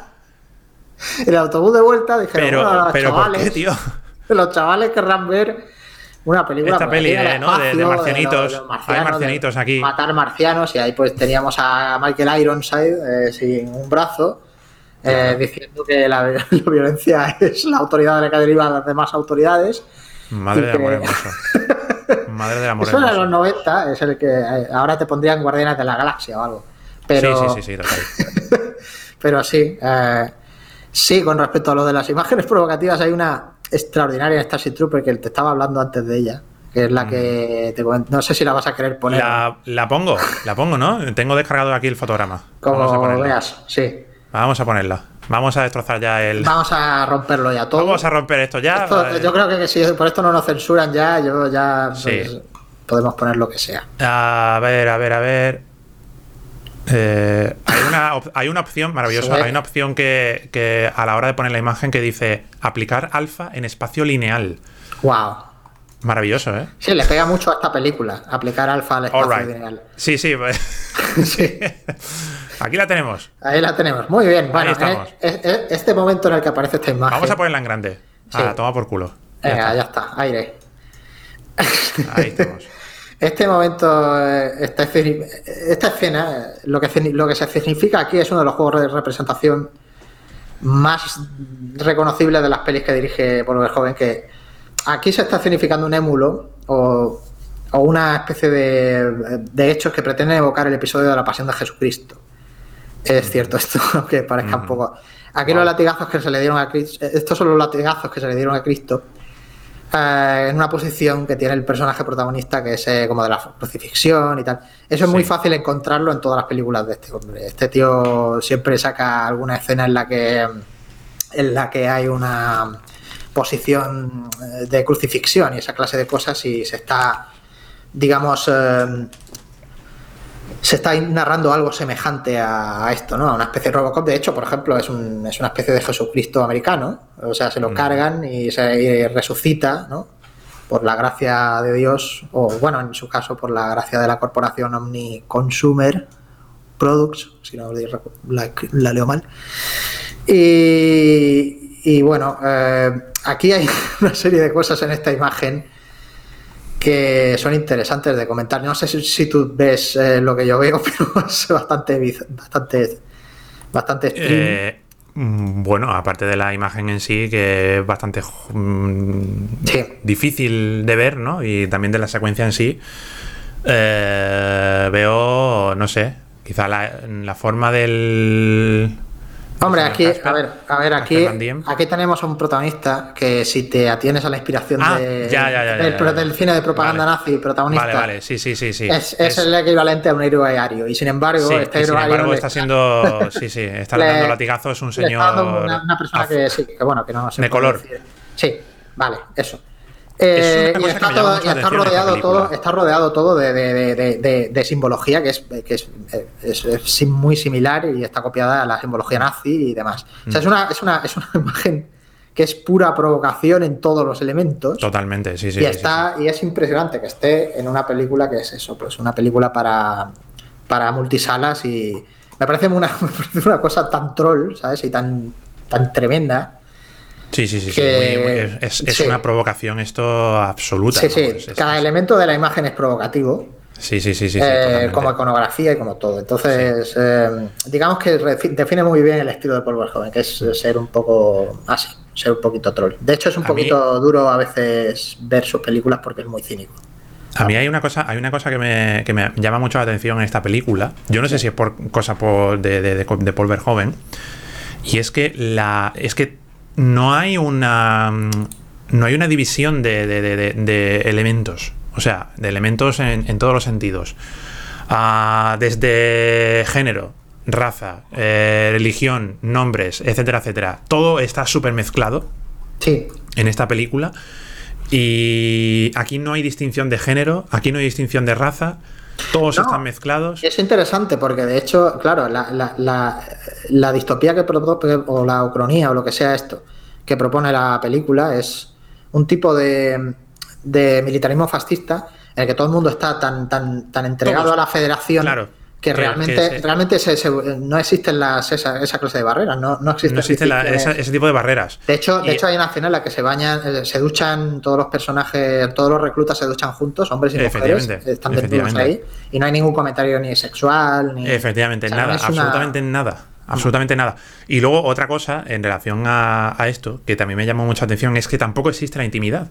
S2: En el autobús de vuelta dijeron,
S1: Pero,
S2: bueno, los
S1: pero ¿por
S2: chavales,
S1: qué, tío?
S2: los chavales querrán ver una película
S1: Esta peli,
S2: el
S1: eh, ¿no? De- de marcianitos.
S2: los- los
S1: Hay marcianitos
S2: de
S1: aquí.
S2: Matar marcianos y ahí pues teníamos a Michael Ironside eh, sin un brazo eh, diciendo que la, la violencia es la autoridad de la que deriva a las demás autoridades.
S1: Madre
S2: Y
S1: del amor hermoso. Madre del amor
S2: Eso era de
S1: hermoso.
S2: los 90, es el que eh, ahora te pondrían Guardianes de la Galaxia o algo. Pero,
S1: Sí, sí, sí, sí, total.
S2: Pero sí, eh, sí, con respecto a lo de las imágenes provocativas, hay una extraordinaria Starship Trooper que te estaba hablando antes de ella, que es la que te no sé si la vas a querer poner.
S1: Mm. La, la pongo, la pongo, ¿no? Tengo descargado aquí el fotograma.
S2: Como veas, sí.
S1: Vamos a ponerla. Vamos a destrozar ya el.
S2: Vamos a romperlo ya todo.
S1: Vamos a romper esto ya.
S2: Esto- yo creo que si por esto no nos censuran ya, yo ya
S1: Sí.
S2: pues, podemos poner lo que sea.
S1: A ver, a ver, a ver. Eh, hay, una, hay una opción maravillosa.
S2: Sí.
S1: Hay una opción que, que a la hora de poner la imagen que dice aplicar alfa en espacio lineal.
S2: Wow.
S1: Maravilloso, ¿eh?
S2: Sí, le pega mucho a esta película, aplicar alfa al espacio lineal.
S1: Sí, sí.
S2: Sí.
S1: Aquí la tenemos.
S2: Ahí la tenemos. Muy bien. Bueno,
S1: estamos.
S2: eh, eh, eh, este momento en el que aparece esta imagen.
S1: Vamos a ponerla en grande.
S2: Sí.
S1: Ah, toma por culo. Ya
S2: Venga,
S1: está.
S2: ya está, aire.
S1: Ahí estamos.
S2: Este momento, eh, esta, escena, esta escena, lo que, ceni- lo que se significa aquí es uno de los juegos de representación más reconocibles de las pelis que dirige Paul Verhoeven, que aquí se está significando un émulo o, o una especie de, de hechos que pretenden evocar el episodio de la pasión de Jesucristo. Es cierto esto, aunque parezca un poco... Aquí los latigazos que se le dieron a Cristo, estos son los latigazos que se le dieron a Cristo eh, en una posición que tiene el personaje protagonista, que es eh, como de la crucifixión y tal. Eso es muy fácil encontrarlo en todas las películas de este hombre. Este tío siempre saca alguna escena en la que, en la que hay una posición eh, de crucifixión y esa clase de cosas y se está, digamos, se está narrando algo semejante a, esto, ¿no? A una especie de Robocop. De hecho, por ejemplo, es, un, es una especie de Jesucristo americano. O sea, se lo mm. cargan y se resucita, ¿no? Por la gracia de Dios, o bueno, en su caso, por la gracia de la corporación Omni Consumer Products, si no la, la leo mal. Y, y bueno, eh, aquí hay una serie de cosas en esta imagen que son interesantes de comentar. No sé si, tú ves eh, lo que yo veo, pero es bastante, bastante, bastante
S1: eh, mm, bueno, aparte de la imagen en sí, que es bastante mm, difícil de ver, ¿no? Y también de la secuencia en sí, eh, veo, no sé, quizá la forma del
S2: Hombre, aquí, a ver, a ver, aquí, aquí tenemos un protagonista que si te atienes a la inspiración
S1: ah,
S2: de, del, cine de propaganda nazi, protagonista.
S1: Vale, vale, sí, sí, sí, sí.
S2: Es, el equivalente a un héroe aéreo. Y sin embargo, este héroe
S1: sin embargo está siendo, sí, sí, está dando latigazos un señor.
S2: una, persona que sí, que bueno, que no
S1: De color.
S2: Sí, vale, eso. Eh, y está, rodeado todo, está rodeado todo de, simbología que, es, que es, muy similar y está copiada a la simbología nazi y demás. O sea, es, una, es, una, es una imagen que es pura provocación en todos los elementos.
S1: Totalmente, sí, sí.
S2: Y, está, y es impresionante que esté en una película que es eso, pues una película para, para multisalas y me parece una, una cosa tan troll, ¿sabes? Y tan, tan tremenda
S1: Sí, sí, sí. es, una provocación esto absoluta.
S2: Sí, sí. Cada elemento de la imagen es provocativo.
S1: Sí, sí, sí, sí.
S2: Eh, como iconografía y como todo. Entonces, eh, digamos que define muy bien el estilo de Paul Verhoeven, que es ser un poco así, ser un poquito troll. De hecho, es un poquito duro a veces ver sus películas porque es muy cínico.
S1: A mí hay una cosa, hay una cosa que me, llama mucho la atención en esta película. Yo no sé si es por cosa por, de, de, de, de Paul Verhoeven. Y es que la. Es que no hay una. No hay una división de, elementos. O sea, de elementos en, todos los sentidos. Ah, desde género, raza, eh, religión, nombres, etcétera, etcétera. Todo está súper mezclado.
S2: Sí.
S1: En esta película. Y aquí no hay distinción de género, aquí no hay distinción de raza. Todos están mezclados.
S2: Es interesante porque, de hecho, claro, la, distopía que propone, o la ucronía, o lo que sea esto, que propone la película, es un tipo de, militarismo fascista en el que todo el mundo está tan, tan, tan entregado a la federación. Que realmente, realmente no existen las, esa, clase de barreras, no, no existe
S1: ese tipo de barreras.
S2: De hecho, de hecho hay una escena en la que se bañan, eh, se duchan todos los personajes, todos los reclutas se duchan juntos, hombres y mujeres, están desnudos ahí, y no hay ningún comentario ni sexual, ni...
S1: Efectivamente, nada, absolutamente nada. Absolutamente nada. Y luego otra cosa en relación a, esto, que también me llamó mucha atención, es que tampoco existe la intimidad.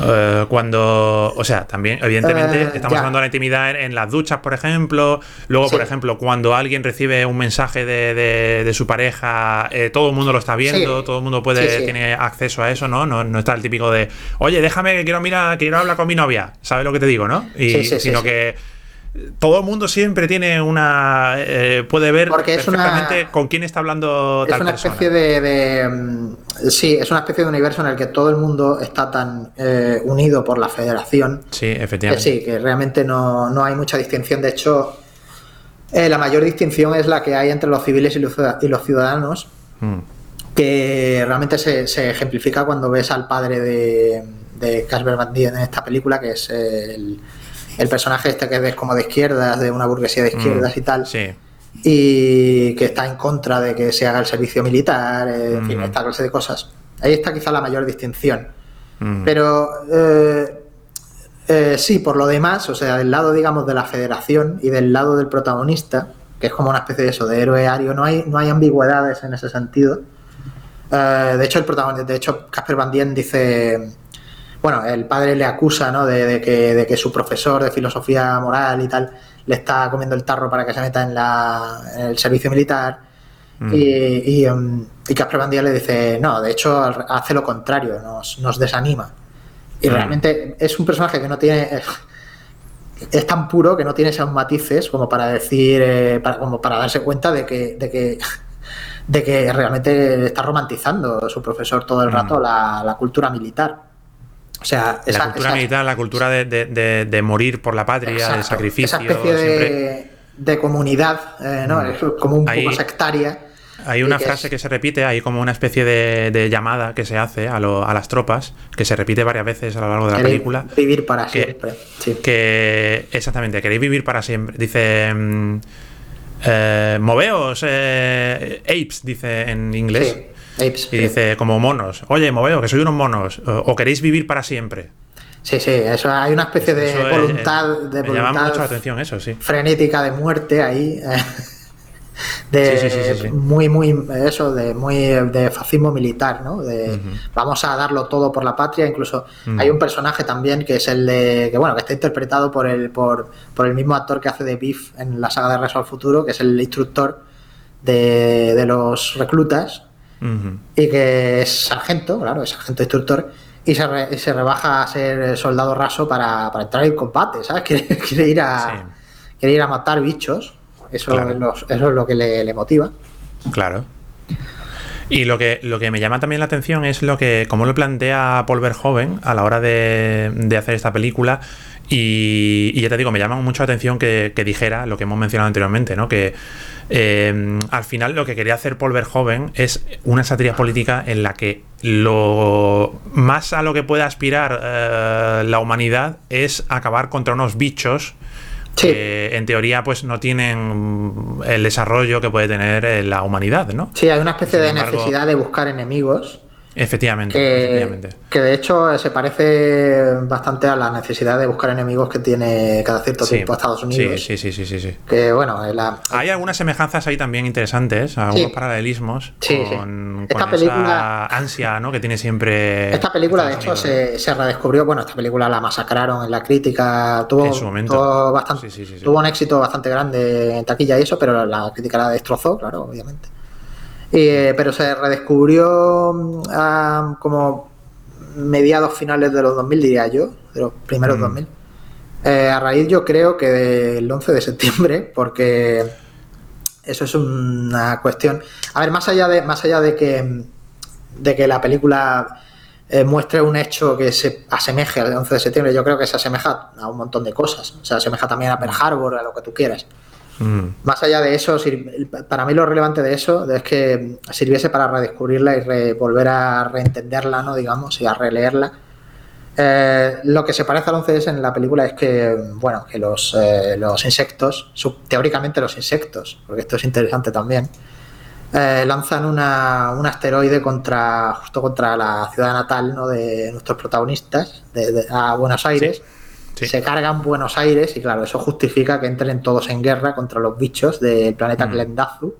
S1: Eh, cuando, o sea, también, evidentemente, eh, estamos hablando de la intimidad en, las duchas, por ejemplo. Luego, por ejemplo, cuando alguien recibe un mensaje de, su pareja, eh, todo el mundo lo está viendo, todo el mundo puede tiene acceso a eso, ¿no? ¿no? está el típico de, oye, déjame que quiero mirar, quiero hablar con mi novia. ¿Sabes lo que te digo, no? Y, sino que todo el mundo siempre tiene una. Eh, puede ver perfectamente con quién está hablando
S2: es una especie de, mm, Sí, es una especie de universo en el que todo el mundo está tan eh, unido por la federación.
S1: Sí, efectivamente.
S2: Que sí, que realmente no, hay mucha distinción. De hecho, eh, la mayor distinción es la que hay entre los civiles y los, ciudadanos. Hmm. Que realmente se, ejemplifica cuando ves al padre de, de Casper Van Dien en esta película, que es el el personaje este que ves como de izquierdas, de una burguesía de izquierdas mm, y tal. Y que está en contra de que se haga el servicio militar, eh, en fin, mm. esta clase de cosas. Ahí está quizá la mayor distinción. Mm. Pero eh, eh, sí, por lo demás, o sea, del lado, digamos, de la federación y del lado del protagonista, que es como una especie de eso, de héroe ario, no hay, no hay ambigüedades en ese sentido. de hecho, el protagonista, de hecho, Casper Van Dien dice bueno, el padre le acusa ¿no? de, que, su profesor de filosofía moral y tal le está comiendo el tarro para que se meta en, la, el servicio militar. Mm. Y, y, um, le dice, no, de hecho hace lo contrario, nos, desanima. Y realmente es un personaje que no tiene. Es tan puro que no tiene esos matices como para decir. eh, para- como para darse cuenta de que. De que de que realmente está romantizando su profesor todo el rato la, la cultura militar. O sea,
S1: la
S2: esa-
S1: cultura
S2: esa-
S1: militar, la cultura de, de- de- de morir por la patria,
S2: Exacto.
S1: del sacrificio.
S2: Esa especie
S1: siempre-
S2: de, de comunidad, eh, ¿no? Es como un
S1: Ahí-
S2: poco sectaria.
S1: Hay una
S2: que
S1: frase
S2: es-
S1: que se repite, hay como una especie de, de llamada que se hace a, lo- a las tropas, que se repite varias veces a lo largo de la película.
S2: Vivir para
S1: que-
S2: siempre. Sí.
S1: Que exactamente, queréis vivir para siempre. Dice. mm, eh, moveos, eh, apes, dice en inglés.
S2: Sí, apes,
S1: Y
S2: sí.
S1: dice, como monos. Oye, moveos, que soy unos monos. O, o queréis vivir para siempre.
S2: Sí, sí, eso hay una especie de
S1: Eso
S2: voluntad,
S1: eh,
S2: de
S1: me llama
S2: voluntad
S1: mucho la atención eso, sí.
S2: frenética de muerte ahí. eh, de
S1: Sí, sí, sí,
S2: muy, muy, eso, de muy de fascismo militar, ¿no? De vamos a darlo todo por la patria. Incluso
S1: Ujú.
S2: hay un personaje también que es el de, que bueno, que está interpretado por el, por, por el mismo actor que hace de Biff en la saga de Regreso al Futuro, que es el instructor de, de los reclutas Y que es sargento, claro, es sargento instructor, y se, re- se rebaja a ser soldado raso para, para entrar en combate, ¿sabes? Quiere, quiere ir, a,
S1: Sí.
S2: quiere ir a matar bichos, eso,
S1: Claro.
S2: es, lo, eso es lo que le, le motiva.
S1: Claro. Y lo que, lo que me llama también la atención es lo que, como lo plantea Paul Verhoeven a la hora de, de hacer esta película. Y, y ya te digo, me llama mucho la atención que, que dijera lo que hemos mencionado anteriormente, ¿no? Que eh, al final lo que quería hacer Paul Verhoeven es una sátira política en la que lo más a lo que puede aspirar eh, la humanidad es acabar contra unos bichos
S2: Sí.
S1: que en teoría pues no tienen el desarrollo que puede tener eh, la humanidad, ¿no?
S2: Sí, hay una especie
S1: Sin
S2: de
S1: embargo-
S2: necesidad de buscar enemigos
S1: Efectivamente,
S2: que,
S1: efectivamente.
S2: que de hecho se parece bastante a la necesidad de buscar enemigos que tiene cada cierto
S1: Sí,
S2: tiempo Estados Unidos.
S1: Sí, sí, sí, sí, sí, sí.
S2: Que bueno, la,
S1: Hay algunas semejanzas ahí también interesantes, algunos
S2: Sí.
S1: paralelismos
S2: Sí,
S1: con,
S2: Esta
S1: con
S2: película-
S1: esa ansia ¿no? que tiene siempre.
S2: Esta película, de hecho, se, se redescubrió. Bueno, esta película la masacraron en la crítica. Tuvo,
S1: En su momento.
S2: tuvo bastante, tuvo un éxito bastante grande en taquilla y eso, pero la crítica la destrozó, claro, obviamente. Eh, pero se redescubrió mm, ah, como mediados finales de los 2000, diría yo, de los primeros
S1: Mm.
S2: 2000. Eh, a raíz, yo creo que del 11 de septiembre, porque eso es una cuestión. A ver, más allá de, más allá de que de que la película eh, muestre un hecho que se asemeje al 11 de septiembre, yo creo que se asemeja a un montón de cosas. Se asemeja también a Pearl Harbor, a lo que tú quieras.
S1: Mm,
S2: Más allá de eso, para mí lo relevante de eso es que sirviese para redescubrirla y re- volver a reentenderla, ¿no? Digamos, y a releerla. Eh, lo que se parece al 11S en la película es que, bueno, que los, eh, los insectos, sub- teóricamente los insectos, porque esto es interesante también, eh, lanzan una, un asteroide contra justo contra la ciudad natal ¿no? de nuestros protagonistas, de, de- a Buenos Aires.
S1: sí.
S2: Se cargan Buenos Aires y claro, eso justifica que entren todos en guerra contra los bichos del planeta
S1: Mm.
S2: Glendazu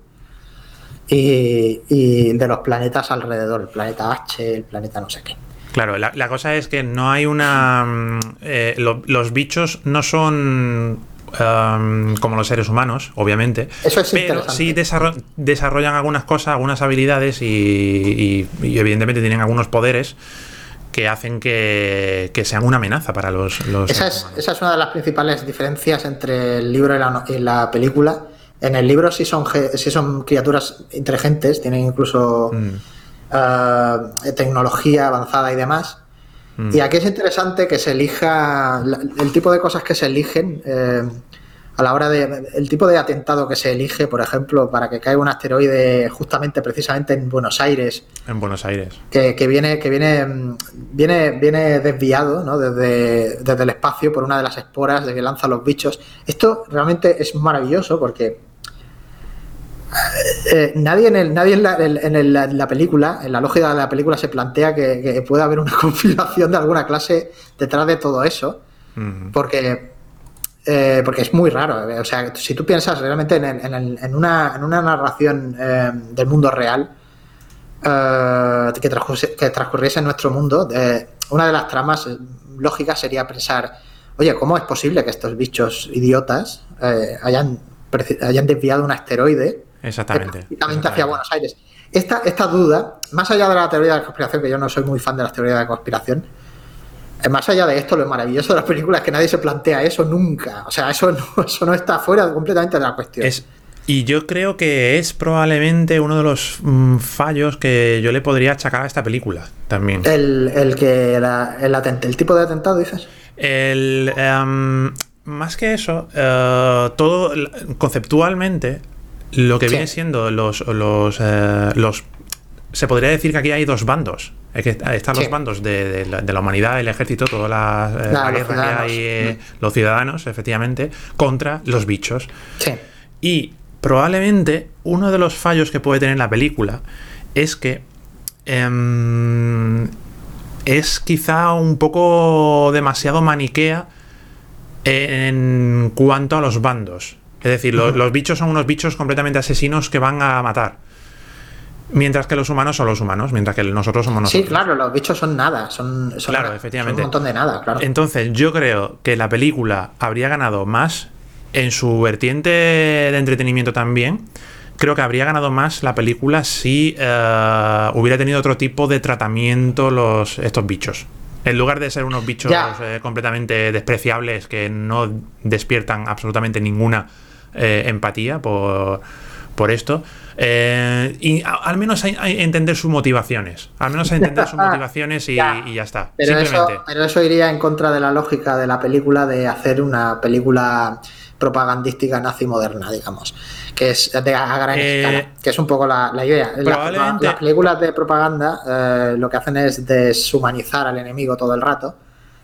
S2: y, y de los planetas alrededor, el planeta H, el planeta no sé qué.
S1: Claro, la, la cosa es que no hay una. mm, eh, lo- los bichos no son um, como los seres humanos, obviamente.
S2: Eso es
S1: pero sí desarro- desarrollan algunas cosas, algunas habilidades y, y- y evidentemente tienen algunos poderes que hacen que, que sean una amenaza para los, los
S2: Esa es,
S1: humanos.
S2: esa es una de las principales diferencias entre el libro y la, no- y la película. En el libro sí son, sí son criaturas inteligentes, tienen incluso
S1: Mm,
S2: eh, tecnología avanzada y demás.
S1: mm.
S2: Y aquí es interesante que se elija el tipo de cosas que se eligen eh, a la hora de el tipo de atentado que se elige, por ejemplo, para que caiga un asteroide justamente precisamente en Buenos Aires,
S1: En Buenos Aires.
S2: que, que viene que viene viene viene desviado ¿no? desde, desde el espacio por una de las esporas de que lanzan los bichos. Esto realmente es maravilloso porque eh, nadie en, el, nadie en, la, en el- en la película, en la lógica de la película, se plantea que, que puede haber una conspiración de alguna clase detrás de todo eso,
S1: Mm,
S2: porque, eh, porque es muy raro. eh, O sea, si tú piensas realmente en, el- en en una, en una narración eh, del mundo real eh, que, transcurriese, que transcurriese en nuestro mundo, eh, una de las tramas lógicas sería pensar, oye, ¿cómo es posible que estos bichos idiotas hayan, hayan desviado un asteroide?
S1: Exactamente.
S2: específicamente hacia
S1: exactamente.
S2: Buenos Aires. Esta, esta duda, más allá de la teoría de la conspiración, que yo no soy muy fan de las teorías de la conspiración, Más allá de esto, lo maravilloso de las películas es que nadie se plantea eso nunca. O sea, eso no, eso no está fuera completamente de la cuestión.
S1: Es, y yo creo que es probablemente uno de los mm, fallos que yo le podría achacar a esta película también.
S2: El, el que la- el, atent- el tipo de atentado, dices.
S1: El, em, más que eso, eh, todo conceptualmente, lo que
S2: Sí.
S1: viene siendo los, los, eh, los... Se podría decir que aquí hay dos bandos. Es que están los
S2: Sí.
S1: bandos de, de la, de la humanidad, el ejército, toda la, eh, la guerra que hay, eh, los ciudadanos, efectivamente, contra los bichos.
S2: Sí.
S1: Y probablemente uno de los fallos que puede tener la película es que em, es quizá un poco demasiado maniquea en cuanto a los bandos. Es decir, lo- los bichos son unos bichos completamente asesinos que van a matar. Mientras que los humanos son los humanos, mientras que nosotros somos nosotros.
S2: Sí, claro, los bichos son nada. Son, son
S1: Claro, efectivamente.
S2: un montón de nada, claro.
S1: Entonces, yo creo que la película habría ganado más en su vertiente de entretenimiento también. Creo que habría ganado más la película si eh, hubiera tenido otro tipo de tratamiento los, estos bichos. En lugar de ser unos bichos eh, completamente despreciables que no despiertan absolutamente ninguna eh, empatía por, por esto. Eh, y a- al menos a, a entender sus motivaciones. Al menos a entender sus motivaciones y
S2: Ya.
S1: y ya está.
S2: Pero
S1: Simplemente.
S2: eso, pero eso iría en contra de la lógica de la película de hacer una película propagandística nazi moderna, digamos, que es de a gran
S1: Eh,
S2: escala, que es un poco la, la idea. La-
S1: probablemente-
S2: las películas de propaganda eh, lo que hacen es deshumanizar al enemigo todo el rato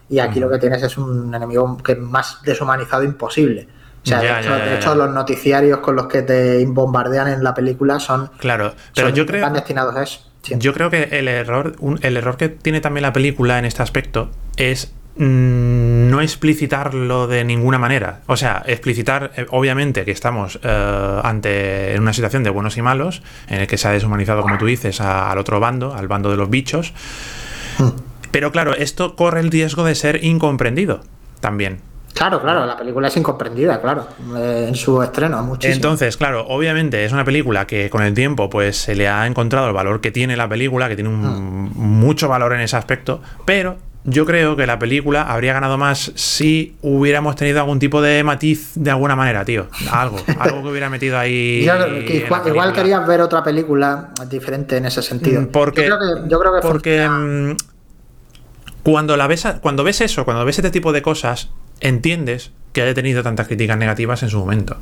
S2: y aquí lo que tienes es un enemigo que más deshumanizado imposible. O sea,
S1: Ya,
S2: de, hecho,
S1: ya, ya,
S2: de
S1: ya.
S2: hecho, los noticiarios con los que te bombardean en la película son,
S1: Claro, pero
S2: son-
S1: yo creo,
S2: están destinados a eso. Sí.
S1: yo creo que el error, un- el error que tiene también la película en este aspecto es mm, no explicitarlo de ninguna manera. O sea, explicitar, eh, obviamente, que estamos eh, ante una situación de buenos y malos, en el que se ha deshumanizado, como tú dices, a- al otro bando, al bando de los bichos. Pero claro, esto corre el riesgo de ser incomprendido también.
S2: Claro, claro, la película es incomprendida, claro, eh, en su estreno, muchísimo.
S1: Entonces, claro, obviamente es una película que con el tiempo pues se le ha encontrado el valor que tiene la película, que tiene un- mucho valor en ese aspecto, pero yo creo que la película habría ganado más si hubiéramos tenido algún tipo de matiz de alguna manera, tío. Algo, algo que hubiera metido ahí.
S2: Yo que igual, querías ver otra película diferente en ese sentido.
S1: Mm, Porque,
S2: yo creo que, yo creo que
S1: porque
S2: funciona.
S1: mm, cuando, la ves, cuando ves eso, cuando ves este tipo de cosas, entiendes que haya tenido tantas críticas negativas en su momento.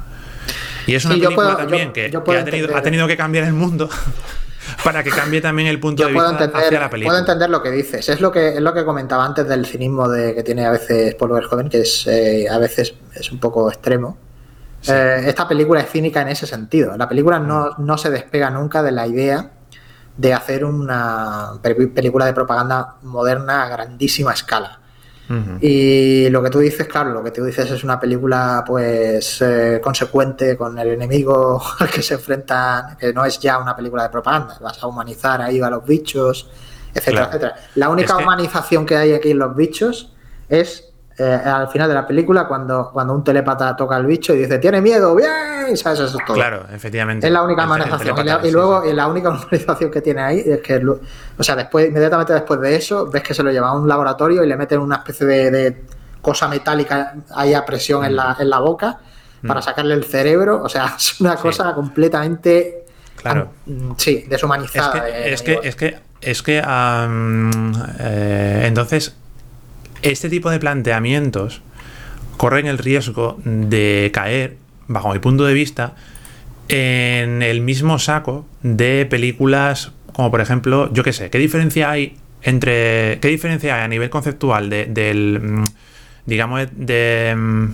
S1: Y es una
S2: Sí,
S1: película
S2: puedo-
S1: también
S2: yo-
S1: que,
S2: yo
S1: que
S2: puedo
S1: ha, tenido, ha tenido que cambiar el mundo para que cambie también el punto
S2: yo
S1: de vista
S2: entender,
S1: hacia la película.
S2: puedo entender lo que dices. Es lo que es lo que comentaba antes del cinismo de que tiene a veces Paul Verhoeven, que es eh, a veces es un poco extremo. Eh, esta película es cínica en ese sentido. La película no,
S1: Mm.
S2: no se despega nunca de la idea de hacer una pe- película de propaganda moderna a grandísima escala. Y lo que tú dices, claro, lo que tú dices es una película pues eh, consecuente con el enemigo al que se enfrentan, que no es ya una película de propaganda, vas a humanizar ahí a los bichos, etcétera,
S1: Claro.
S2: etcétera. La única
S1: Es que-
S2: humanización que hay aquí en los bichos es eh, al final de la película cuando, cuando un telépata toca al bicho y dice, tiene miedo, bien, ¿sabes? Eso es todo.
S1: Claro, efectivamente.
S2: Es la única humanización. Y, la- luego,
S1: sí.
S2: la única humanización que tiene ahí es que, o sea, después, inmediatamente después de eso, ves que se lo lleva a un laboratorio y le meten una especie de, de cosa metálica ahí a presión en,
S1: Mm.
S2: la, en la boca para sacarle el cerebro. O sea, es una cosa completamente.
S1: Claro.
S2: mm, Sí,
S1: Es
S2: deshumanizada.
S1: que, es que,
S2: enemigos.
S1: es que, es que, eh, entonces, este tipo de planteamientos corren el riesgo de caer, bajo mi punto de vista, en el mismo saco de películas como por ejemplo, yo qué sé, ¿qué diferencia hay entre, qué diferencia hay a nivel conceptual de- del, mm, digamos, de, mm,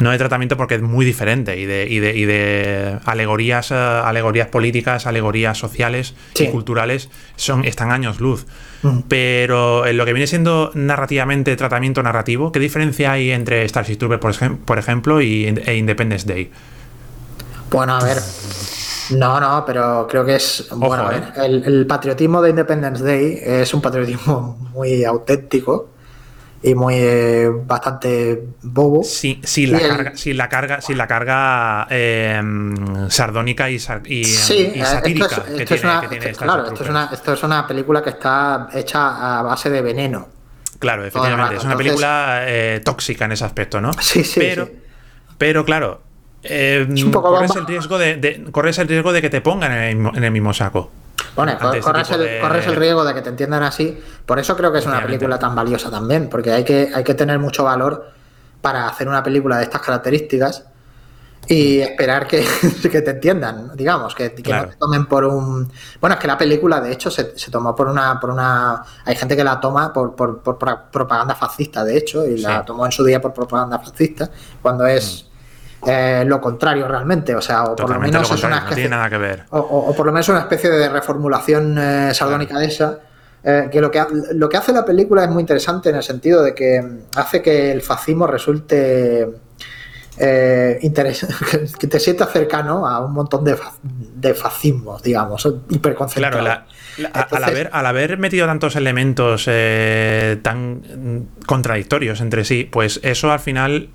S1: no de tratamiento porque es muy diferente y de, y de, y de alegorías, eh, alegorías políticas, alegorías sociales y culturales son, están años luz.
S2: Mm.
S1: Pero en lo que viene siendo narrativamente tratamiento narrativo, ¿qué diferencia hay entre Starship Troopers, por, ejem- por ejemplo, y, e Independence Day?
S2: Bueno, a ver. No, no, pero creo que es. bueno,
S1: eh.
S2: el, el patriotismo de Independence Day es un patriotismo muy auténtico y muy eh, bastante bobo.
S1: Sin, sin la
S2: el-
S1: carga, sin la carga, sin la carga eh, sardónica y, y,
S2: Sí,
S1: y
S2: eh,
S1: satírica
S2: esto es, una, esto-
S1: Starship
S2: claro, esto es, una, película que está hecha a base de veneno.
S1: Claro, efectivamente. Es una película eh, tóxica en ese aspecto, ¿no?
S2: Sí, sí.
S1: Pero, pero claro, eh, corres, el riesgo de, corres el riesgo de que te pongan en el, mismo saco.
S2: Bueno, este corres, el, corres, el, riesgo de que te entiendan así. Por eso creo que es una película tan valiosa también, porque hay que, hay que tener mucho valor para hacer una película de estas características y esperar que, que te entiendan, digamos, que, no te tomen por un... Bueno, es que la película, de hecho, se, se tomó por una, por una... Hay gente que la toma por, por, por propaganda fascista, de hecho, y la tomó en su día por propaganda fascista, cuando es... Mm. Eh, lo contrario realmente, o sea, o por lo menos es una especie,
S1: nada que ver.
S2: O, por lo menos una especie de reformulación eh, sardónica de esa, eh, que, lo que lo que hace la película es muy interesante en el sentido de que hace que el fascismo resulte eh, que te sientas cercano a un montón de, de fascismos, digamos, hiperconcentrados.
S1: Claro, al, haber, al haber metido tantos elementos eh, tan contradictorios entre sí, pues eso al final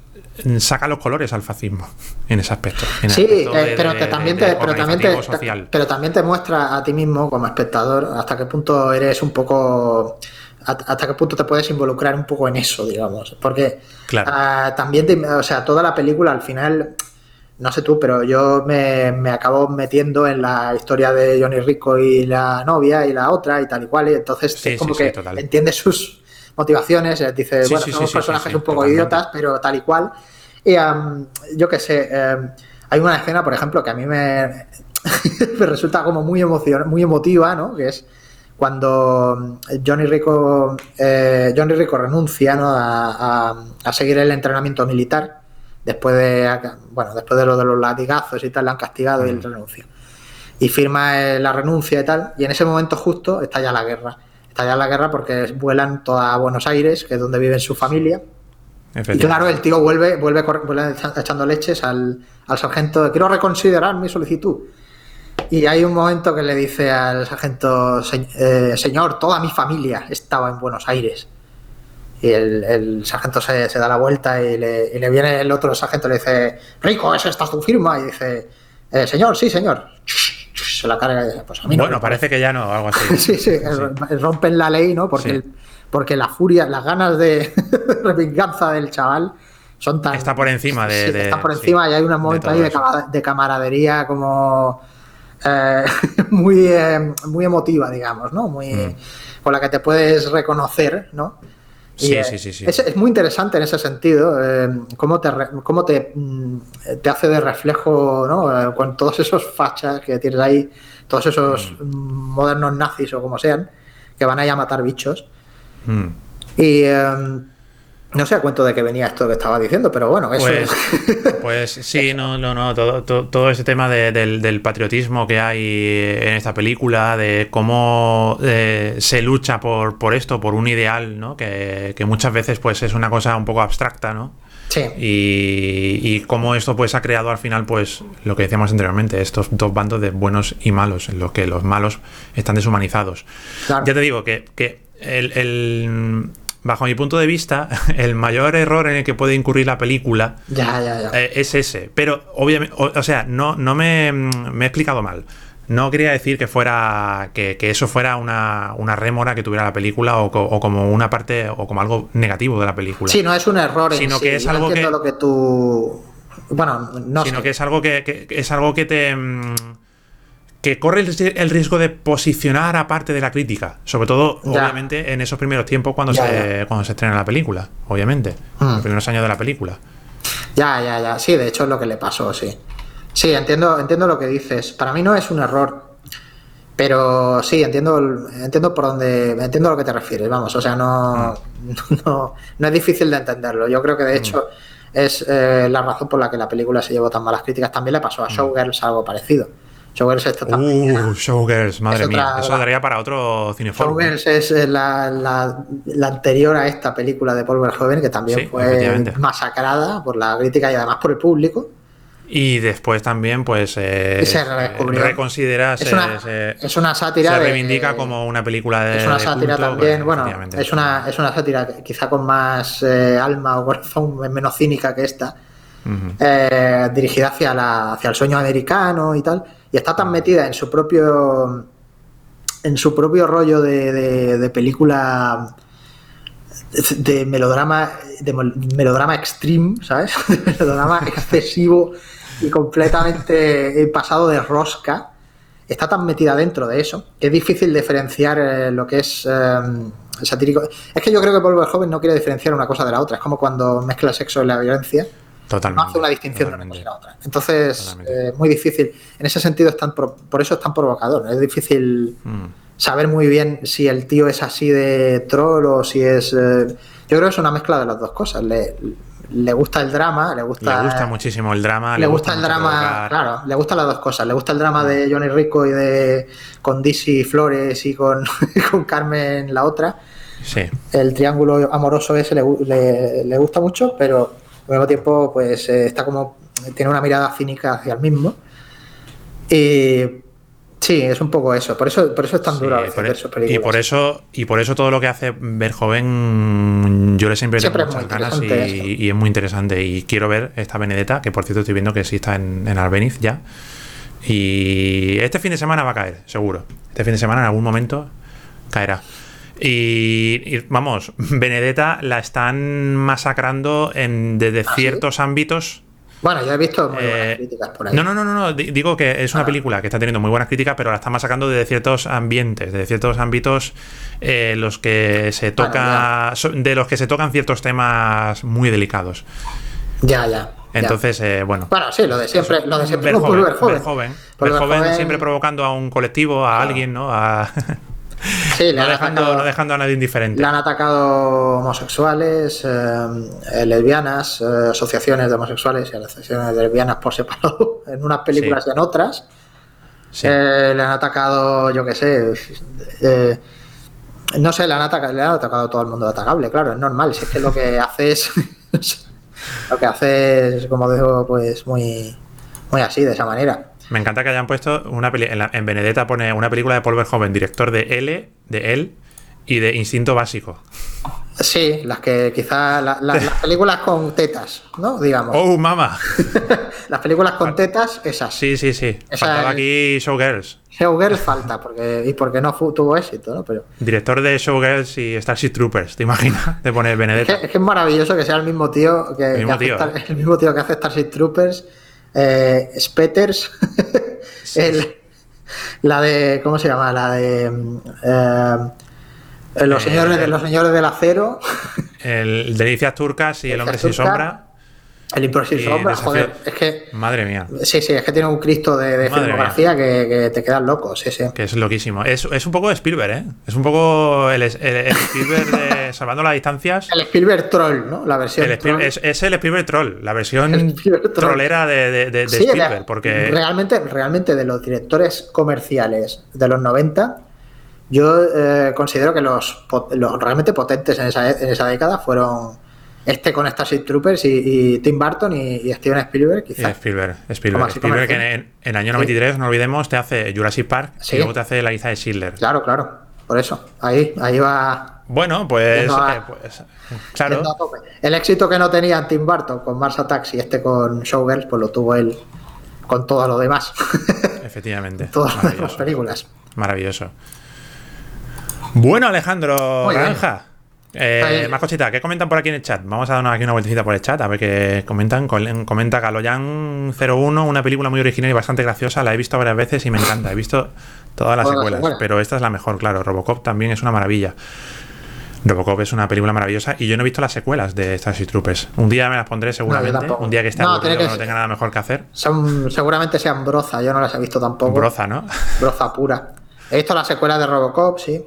S1: saca los colores al fascismo en ese aspecto.
S2: sí, eh, pero, también te, pero, también te, pero también te muestra a ti mismo como espectador hasta qué punto eres un poco hasta qué punto te puedes involucrar un poco en eso, digamos. Porque ah, también, o sea, toda la película al final, no sé tú, pero yo me, acabo metiendo en la historia de Johnny Rico y la novia y la otra y tal y cual, y entonces es como que entiende sus motivaciones, eh, dice, bueno, somos personajes un poco idiotas, pero tal y cual. Y yo qué sé, em, hay una escena, por ejemplo, que a mí me, me resulta como muy, emocion muy emotiva, ¿no? Que es cuando Johnny Rico, eh, Johnny Rico renuncia a, seguir el entrenamiento militar, después de bueno, después de lo de los latigazos y tal, le han castigado y él renuncia. Y firma eh, la renuncia y tal, y en ese momento justo está ya la guerra. Está ya la guerra porque vuelan toda a Buenos Aires, que es donde vive su familia. Y claro, el tío vuelve, vuelve, vuelve echando leches al, al sargento, quiero reconsiderar mi solicitud. Y hay un momento que le dice al sargento, eh, señor, toda mi familia estaba en Buenos Aires. Y el, sargento se, da la vuelta y le, viene el otro sargento y le dice, Rico, ¿es esta tu firma? Y dice, eh, señor, sí, señor. Se la carga y dice, pues a mí
S1: no. Bueno, parece que ya no, algo así.
S2: sí, sí, rompen la ley, ¿no? Porque, porque la furia, las ganas de, venganza del chaval son tan...
S1: Está por encima de...
S2: está por encima y hay un momento ahí de camaradería como eh, muy, eh, muy emotiva, digamos, ¿no? Muy, mm. Con la que te puedes reconocer, ¿no?
S1: Sí, sí, sí, sí.
S2: Es, muy interesante en ese sentido, eh, cómo, te, cómo te, mm, te, hace de reflejo, ¿no? con todos esos fachas que tienes ahí, todos esos mm. modernos nazis o como sean, que van a matar bichos. Y no sé a cuento de que venía esto que estaba diciendo, pero bueno, eso
S1: Pues, pues sí, no, no, no. Todo, todo, ese tema del, patriotismo que hay en esta película, de cómo eh, se lucha por, por esto, por un ideal, ¿no? Que, muchas veces pues es una cosa un poco abstracta, ¿no?
S2: Sí.
S1: Y, y cómo esto pues ha creado al final, pues, lo que decíamos anteriormente, estos dos bandos de buenos y malos, en los que los malos están deshumanizados. Ya te digo que, que el, bajo mi punto de vista, el mayor error en el que puede incurrir la película
S2: eh,
S1: es ese. Pero obviamente, o, sea, no, no me, me, he explicado mal. No quería decir que fuera que, eso fuera una, una, rémora que tuviera la película o, como una parte o como algo negativo de la película.
S2: Sí, no es un error,
S1: sino que es algo que
S2: lo que tú bueno, no
S1: sino que es algo que, es algo que te mm, que corre el riesgo de posicionar aparte de la crítica, sobre todo, obviamente, en esos primeros tiempos cuando, se, cuando se estrena la película, obviamente, en los hmm. primeros años de la película.
S2: Ya, ya, ya, sí, de hecho es lo que le pasó, sí. Sí, entiendo, entiendo lo que dices. Para mí no es un error, pero sí, entiendo, entiendo por dónde, entiendo a lo que te refieres, vamos, o sea, no, hmm. no, no, es difícil de entenderlo. Yo creo que de hmm. hecho es eh, la razón por la que la película se llevó tan malas críticas. También le pasó a Showgirls algo parecido. Showgirls esto también.
S1: Uh, Showgirls, madre mía. Eso daría para otro cineforo.
S2: Showgirls es eh, la, la, anterior a esta película de Paul Verhoeven, que también fue masacrada por la crítica y además por el público.
S1: Y después también, pues, eh, se reconsidera,
S2: es, una, es una sátira.
S1: Se reivindica como una película de.
S2: Es una sátira también, bueno, es una, es una sátira quizá con más eh, alma o corazón, menos cínica que esta, dirigida hacia, la, hacia el sueño americano y tal y está tan metida en su propio en su propio rollo de, de, película de melodrama, de melodrama extreme, ¿sabes? De melodrama excesivo y completamente pasado de rosca. Está tan metida dentro de eso que es difícil diferenciar eh, lo que es eh, satírico. Es que yo creo que Paul Joven no quiere diferenciar una cosa de la otra. Es como cuando mezcla sexo y la violencia.
S1: Totalmente.
S2: No hace una distinción de una cosa y la otra. Entonces, eh, muy difícil. En ese sentido, es tan por eso es tan provocador. Es difícil. Mm saber muy bien si el tío es así de troll o si es... Eh, yo creo que es una mezcla de las dos cosas. Le, le gusta el drama, le gusta...
S1: Le gusta muchísimo el drama.
S2: Le, gusta, el drama, claro, le gustan las dos cosas. Le gusta el drama de Johnny Rico y de con Dizzy Flores y con, con Carmen la otra.
S1: Sí.
S2: El triángulo amoroso ese le, le, gusta mucho, pero al mismo tiempo pues eh, está como... tiene una mirada cínica hacia el mismo. Y Sí, es un poco eso. Por eso, por eso es tan duro a
S1: veces e- Y por eso, y por eso todo lo que hace ver joven, yo le siempre,
S2: tengo muchas ganas
S1: y, es muy interesante. Y quiero ver esta Benedetta, que por cierto estoy viendo que sí está en, en Albeniz ya. Y este fin de semana va a caer, seguro. Este fin de semana en algún momento caerá. Y, vamos, Benedetta la están masacrando en, desde ¿Ah, ciertos ámbitos
S2: bueno, ya he visto muy buenas eh, críticas por ahí.
S1: No, no, no, no, digo que es una ah. película que está teniendo muy buenas críticas, pero la están sacando de ciertos ambientes, de ciertos ámbitos eh, los que se toca, de los que se tocan ciertos temas muy delicados.
S2: Ya, ya.
S1: Entonces, eh, bueno.
S2: Bueno, sí, lo de siempre, lo de siempre.
S1: Siempre provocando a un colectivo, a alguien, ¿no? A
S2: Sí,
S1: no, dejando, dejando, a nadie indiferente.
S2: Le han atacado homosexuales, eh, lesbianas, eh, asociaciones de homosexuales y asociaciones de lesbianas por separado, en unas películas y en otras. Eh, le han atacado, yo qué sé, no sé, le han, atacado, le han atacado a todo el mundo atacable, claro, es normal. Si es que lo que hace es. lo que hace es, como digo, pues muy, muy así, de esa manera.
S1: Me encanta que hayan puesto una peli en, en, Benedetta pone una película de Paul Verhoeven, director de L, de él y de Instinto Básico.
S2: Sí, las que quizás las películas con tetas, ¿no? Digamos.
S1: Oh, mama.
S2: las películas con tetas, esas.
S1: Sí, sí, sí. Faltaba aquí Showgirls.
S2: Showgirls falta, porque, y porque no tuvo éxito, ¿no? Pero...
S1: Director de Showgirls y Starship Troopers, ¿te imaginas? De poner Benedetta.
S2: Es que, es, maravilloso que sea el mismo tío que, el mismo, tío, ¿eh? el mismo tío que hace Starship Troopers eh, Spetters, la de, ¿cómo se llama? La de eh, los, señores, de los señores del acero.
S1: El Delicias Turcas y El Hombre Sin Sombra.
S2: El imposible sombra, joder, es que.
S1: Madre mía.
S2: Sí, sí, es que tiene un Cristo de, de filmografía que, te quedas loco, sí, sí.
S1: Que es loquísimo. Es, es un poco Spielberg, ¿eh? Es un poco el, Spielberg de Salvando las Distancias.
S2: El Spielberg Troll, ¿no? La versión.
S1: Es, es, el Spielberg Troll, la versión trollera de, de, Spielberg. porque...
S2: realmente, realmente, de los directores comerciales de los 90. Yo eh, considero que los, los realmente potentes en esa, en esa década fueron este con Starship Troopers y, Tim Burton y, Steven Spielberg, quizás.
S1: Spielberg, Spielberg, Spielberg que en, el año 93, no olvidemos, te hace Jurassic Park y luego te hace la isla de Schindler.
S2: Claro, claro, por eso, ahí, ahí va.
S1: Bueno, pues, eh, pues claro.
S2: El éxito que no tenía Tim Burton con Mars Attacks y este con Showgirls, pues lo tuvo él con todo lo demás.
S1: Efectivamente.
S2: Todas las películas.
S1: Maravilloso. Bueno, Alejandro Granja. Eh, más cositas, ¿qué comentan por aquí en el chat? Vamos a darnos aquí una vueltecita por el chat a ver qué comentan. Comenta Galoyan01, una película muy original y bastante graciosa. La he visto varias veces y me encanta. He visto todas las secuelas, pero esta es la mejor, claro. Robocop también es una maravilla. Robocop es una película maravillosa y yo no he visto las secuelas de Starship Troopers. Un día me las pondré seguramente. un día que esté no, aburrido, que no tenga nada mejor que hacer.
S2: seguramente sean broza, yo no las he visto tampoco.
S1: Broza, ¿no?
S2: Broza pura. He visto las secuelas de Robocop, sí.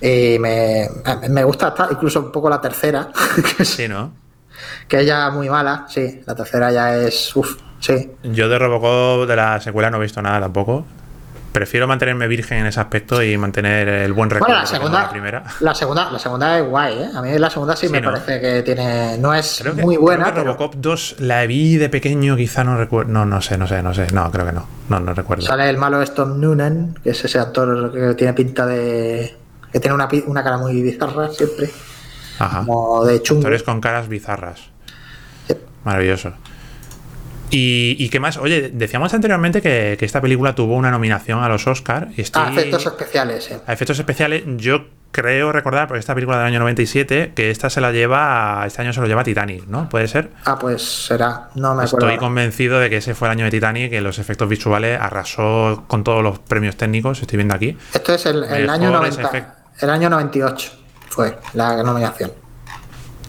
S2: Y me, me gusta incluso un poco la tercera.
S1: Sí, ¿no?
S2: Que es ya muy mala, sí. La tercera ya es. Uf, sí.
S1: Yo de Robocop de la secuela no he visto nada tampoco. Prefiero mantenerme virgen en ese aspecto y mantener el buen recuerdo
S2: bueno, la segunda, la primera. La segunda, la segunda es guay, ¿eh? A mí la segunda sí, me parece que tiene. No es muy buena.
S1: Robocop 2 la vi de pequeño, quizá no recuerdo. No, no sé, no sé, no sé. No, creo que no. No, no recuerdo.
S2: Sale el malo Tom Noonan, que es ese actor que tiene pinta de que tiene una, una cara muy bizarra siempre.
S1: Ajá.
S2: Como de chungo.
S1: Actores con caras bizarras. Maravilloso. ¿Y, qué más? Oye, decíamos anteriormente que, esta película tuvo una nominación a los Oscars. Y
S2: a efectos especiales,
S1: A efectos especiales, yo creo recordar, porque esta película del año 97, que esta se la lleva, este año se lo lleva Titanic, ¿no? ¿Puede ser?
S2: Ah, pues será, no me acuerdo.
S1: Estoy convencido de que ese fue el año de Titanic, que los efectos visuales arrasó con todos los premios técnicos, estoy viendo aquí.
S2: Esto es el, el año 90, el año 98 fue la nominación.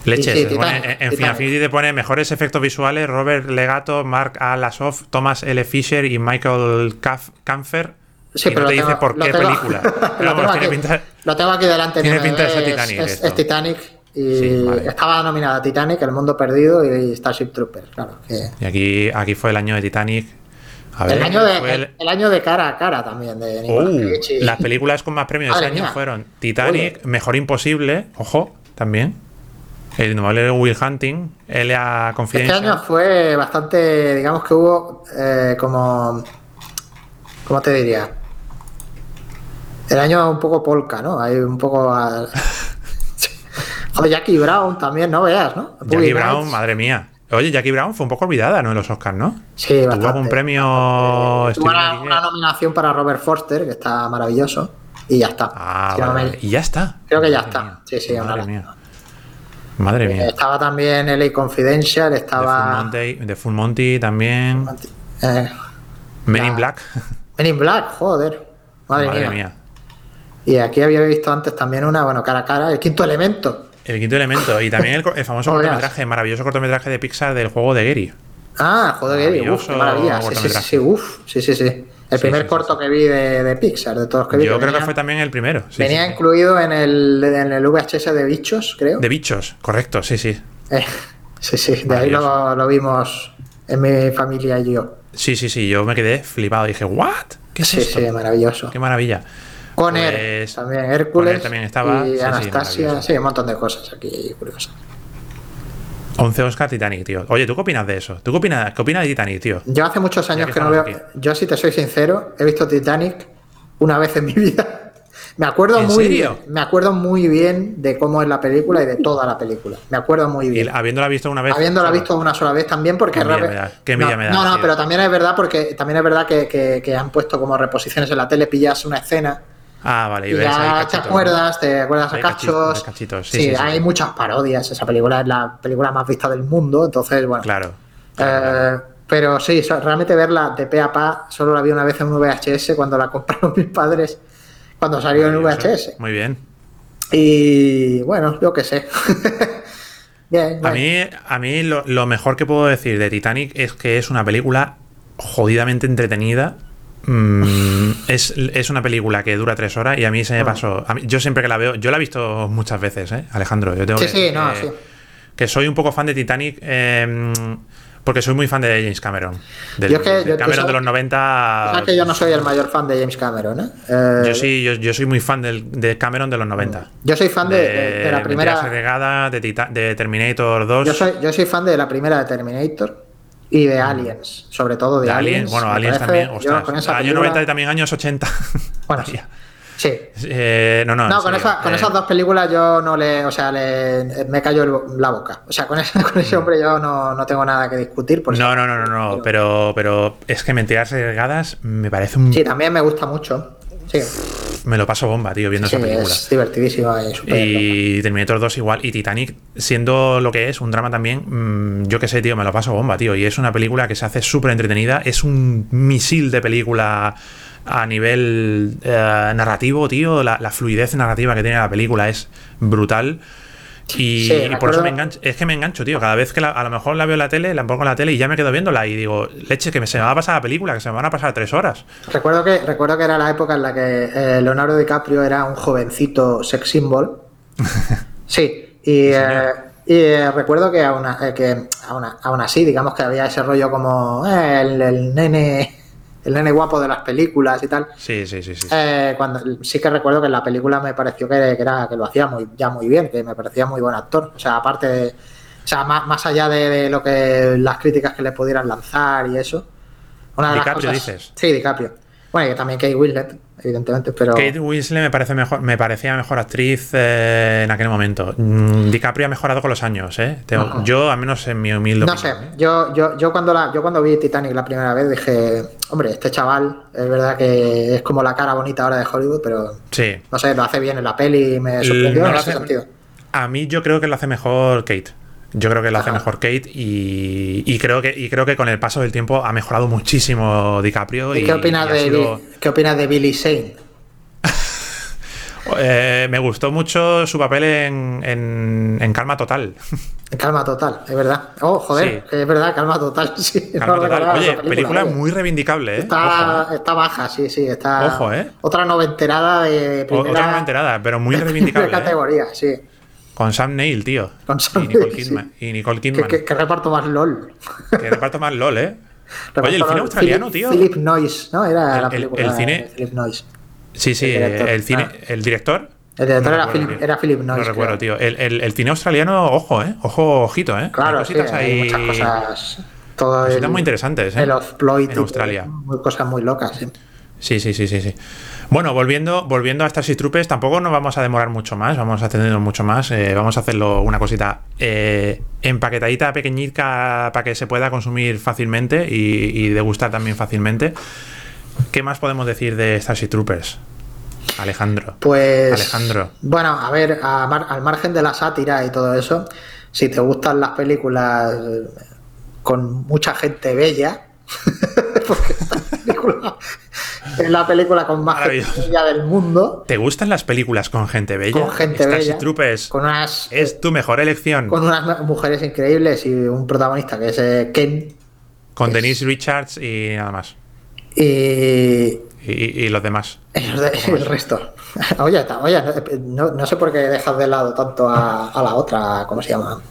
S1: Leche, sí, en Final Fantasy te pone mejores efectos visuales Robert Legato, Mark A. Lasov, Thomas L. Fisher y Michael Kampfer. Sí, pero no te dice por qué película.
S2: lo, tengo aquí, pinta, lo, tengo aquí, delante.
S1: Tiene pinta de ser
S2: Titanic. Es, Titanic. Y estaba nominada Titanic, El Mundo Perdido y Starship Troopers. Claro,
S1: Y aquí, aquí fue el año de Titanic.
S2: El, año de, el, año de cara a cara también. De
S1: uh, las películas con más premios de ese año fueron Titanic, Mejor Imposible, ojo, también. El innombrable Will Hunting, L.A. Confidential.
S2: Este año fue bastante, digamos que hubo eh, como. ¿Cómo te diría? El año un poco polka, ¿no? Hay un poco. Joder, Jackie Brown también, no veas, ¿no?
S1: Jackie Brown, madre mía. Oye, Jackie Brown fue un poco olvidada, ¿no? En los Oscars, ¿no?
S2: Sí, bastante.
S1: Tuvo algún premio.
S2: Tuvo una, nominación para Robert Forster, que está maravilloso. Y ya está.
S1: Ah, vale, Y ya está.
S2: Creo que ya está. Sí, sí, madre mía.
S1: Madre mía.
S2: Estaba también LA Confidential, estaba.
S1: De Full Monty, también.
S2: Eh,
S1: Men in Black.
S2: Men in Black, joder. Madre, mía. Y aquí había visto antes también una, bueno, cara a cara, el quinto elemento.
S1: El quinto elemento. Y también el, famoso cortometraje, maravilloso cortometraje de Pixar del juego de Gary.
S2: Ah, el juego de Gary, uf, qué maravilla. Sí, sí, sí, uf, sí, sí, sí. El primer corto que vi de, Pixar, de todos los que vi.
S1: Yo creo que fue también el primero.
S2: venía incluido en el, en el VHS de bichos, creo.
S1: De bichos, correcto, sí, sí.
S2: Eh, sí, sí, de ahí lo, vimos en mi familia y yo.
S1: Sí, sí, sí, yo me quedé flipado. Dije, ¿what?
S2: ¿Qué es sí, Sí, maravilloso.
S1: Qué maravilla.
S2: Con pues, también Hércules.
S1: también estaba.
S2: Y Anastasia, sí, un montón de cosas aquí curiosas.
S1: 11 Oscar Titanic, tío. Oye, ¿tú qué opinas de eso? ¿Tú qué opinas, qué opinas de Titanic, tío?
S2: Yo hace muchos años que, no veo. Yo, si te soy sincero, he visto Titanic una vez en mi vida. Me acuerdo muy bien. Me acuerdo muy bien de cómo es la película y de toda la película. Me acuerdo muy bien.
S1: ¿Y habiéndola visto una vez.
S2: Habiéndola visto una sola vez también, porque.
S1: Qué no, me da,
S2: no, no, pero también es verdad porque también es verdad que, que, han puesto como reposiciones en la tele, pillas una escena
S1: Ah, vale. Y,
S2: ya te acuerdas, te acuerdas a cachos.
S1: Sí,
S2: hay muchas parodias. Esa película es la película más vista del mundo, entonces, bueno.
S1: Claro.
S2: Eh, pero sí, realmente verla de pe a pa, solo la vi una vez en un VHS cuando la compraron mis padres, cuando salió en VHS.
S1: Muy bien.
S2: Y bueno, yo qué sé. bien,
S1: a mí, a mí lo mejor que puedo decir de Titanic es que es una película jodidamente entretenida Mm, es, una película que dura tres horas y a mí se me ah. pasó. yo siempre que la veo, yo la he visto muchas veces, ¿eh? Alejandro. Yo tengo
S2: sí,
S1: que,
S2: sí, no, sí.
S1: que soy un poco fan de Titanic. Em, porque soy muy fan de James Cameron. Del,
S2: yo que,
S1: Cameron de los 90.
S2: que yo no soy el mayor fan de James Cameron, ¿eh?
S1: yo sí, yo, soy muy fan de Cameron de los 90.
S2: Yo soy fan de, la primera.
S1: De, de Terminator 2.
S2: Yo soy, yo soy fan de la primera de Terminator. Y de Aliens, sobre todo de, Aliens.
S1: Bueno, Aliens también, ostras. Años 90 y también años 80.
S2: Bueno, sí.
S1: Eh, no, no,
S2: no con, con, esas dos películas yo no le. O sea, le, me cayó la boca. O sea, con, ese, con ese mm. hombre yo no, no, tengo nada que discutir. Por
S1: no, no, no, no, no. Pero, pero es que Mentiras Segregadas me parece un.
S2: Sí, también me gusta mucho. Sí.
S1: Me lo paso bomba, tío, viendo esa película.
S2: Es divertidísima
S1: y, y Terminator 2 igual. Y Titanic, siendo lo que es, un drama también, mm, yo qué sé, tío, me lo paso bomba, tío. Y es una película que se hace súper entretenida. Es un misil de película a nivel eh, narrativo, tío. La, la, fluidez narrativa que tiene la película es brutal. Y, por eso me engancho. Es que me engancho, tío. Cada vez que a lo mejor la veo en la tele, la pongo en la tele y ya me quedo viéndola y digo, leche, que me, se me va a pasar la película, que se me van a pasar tres horas.
S2: Recuerdo que, recuerdo que era la época en la que eh, Leonardo DiCaprio era un jovencito sex symbol. sí, y, eh, eh, recuerdo que aún, que aún, así, digamos que había ese rollo como el nene el nene guapo de las películas y tal.
S1: Sí, sí, sí. Sí,
S2: eh, cuando, sí que recuerdo que en la película me pareció que, era, que lo hacía muy, ya muy bien, que me parecía muy buen actor. O sea, aparte de. O sea, más, allá de, lo que las críticas que le pudieran lanzar y eso.
S1: Una de DiCaprio, dices.
S2: Sí, DiCaprio. Bueno, y también Kate Winslet, evidentemente, pero...
S1: Kate Winslet me, parece mejor, me parecía mejor actriz eh, en aquel momento. Mm, DiCaprio ha mejorado con los años, ¿eh? Tengo- Yo, al menos en mi humilde
S2: No
S1: opinión,
S2: sé,
S1: ¿eh?
S2: yo, yo, yo, cuando la, yo cuando vi Titanic la primera vez dije, hombre, este chaval es verdad que es como la cara bonita ahora de Hollywood, pero
S1: Sí.
S2: no sé, lo hace bien en la peli y me sorprendió
S1: No
S2: en
S1: lo
S2: ese
S1: hace-
S2: sentido.
S1: A mí yo creo que lo hace mejor Kate. Yo creo que lo hace
S2: Ajá.
S1: mejor Kate y, y creo que, y creo que con el paso del tiempo ha mejorado muchísimo DiCaprio.
S2: ¿Y qué opinas,
S1: y
S2: de,
S1: sido-
S2: qué opinas de Billy Shane?
S1: Eh, me gustó mucho su papel en, en- en Calma Total.
S2: Calma total, es verdad. Oh, joder,
S1: Sí.
S2: es verdad, calma total. Sí, no
S1: Calma Total. Oye, película
S2: oye.
S1: muy reivindicable, ¿eh?
S2: Está,
S1: Ojo, ¿eh?
S2: está baja, sí, sí, está.
S1: Ojo, ¿eh?
S2: Otra noventerada de primera,
S1: Otra no enterada, pero muy reivindicable. ¿eh?
S2: categoría, sí.
S1: Con Sam Neill, tío.
S2: Con Sam
S1: y Nicole
S2: sí.
S1: Kidman. Y Nicole Kidman.
S2: que- que reparto más LOL.
S1: Que reparto más LOL, ¿eh? Oye, el cine australiano,
S2: Philip-
S1: tío.
S2: Philip Noyce, ¿no? Era
S1: El-
S2: la
S1: el-
S2: película
S1: el cine-
S2: de Philip Noyce.
S1: Sí, sí,
S2: El director.
S1: el, cine,
S2: Ah.
S1: el director.
S2: El director
S1: No
S2: era,
S1: recuerdo,
S2: Philip, era Philip
S1: No
S2: Noyce.
S1: recuerdo,
S2: creo.
S1: tío. El, cine australiano, ojo, ¿eh? Ojo, ojito, ¿eh?
S2: Claro,
S1: hay
S2: sí,
S1: cositas
S2: hay
S1: ahí.
S2: muchas cosas. Todo
S1: cositas
S2: el,
S1: muy interesantes, ¿eh?
S2: El exploit
S1: En Australia.
S2: muy- cosas muy locas, sí.
S1: Sí, sí, sí, sí, sí. Bueno, volviendo, volviendo a Starship Troopers, tampoco nos vamos a demorar mucho más, vamos a extendernos mucho más. eh, vamos a hacerlo una cosita eh, empaquetadita, pequeñita, para que se pueda consumir fácilmente y, y degustar también fácilmente. ¿Qué más podemos decir de Starship Troopers? Alejandro.
S2: Pues.
S1: Alejandro.
S2: Bueno, a ver, a mar- al margen de la sátira y todo eso, si te gustan las películas eh, con mucha gente bella, porque esta película es la película con más gente bella del mundo,
S1: ¿Te gustan las películas con gente bella?
S2: con gente
S1: Starship
S2: bella,
S1: Troopers
S2: con unas,
S1: es tu mejor elección.
S2: con unas mujeres increíbles y un protagonista que es eh, Ken
S1: Con Denise Richards y nada más.
S2: y,
S1: Y, los demás.
S2: El, de- el resto. Oye, oye, no, no sé por qué dejas de lado tanto a, a la otra, ¿cómo se llama?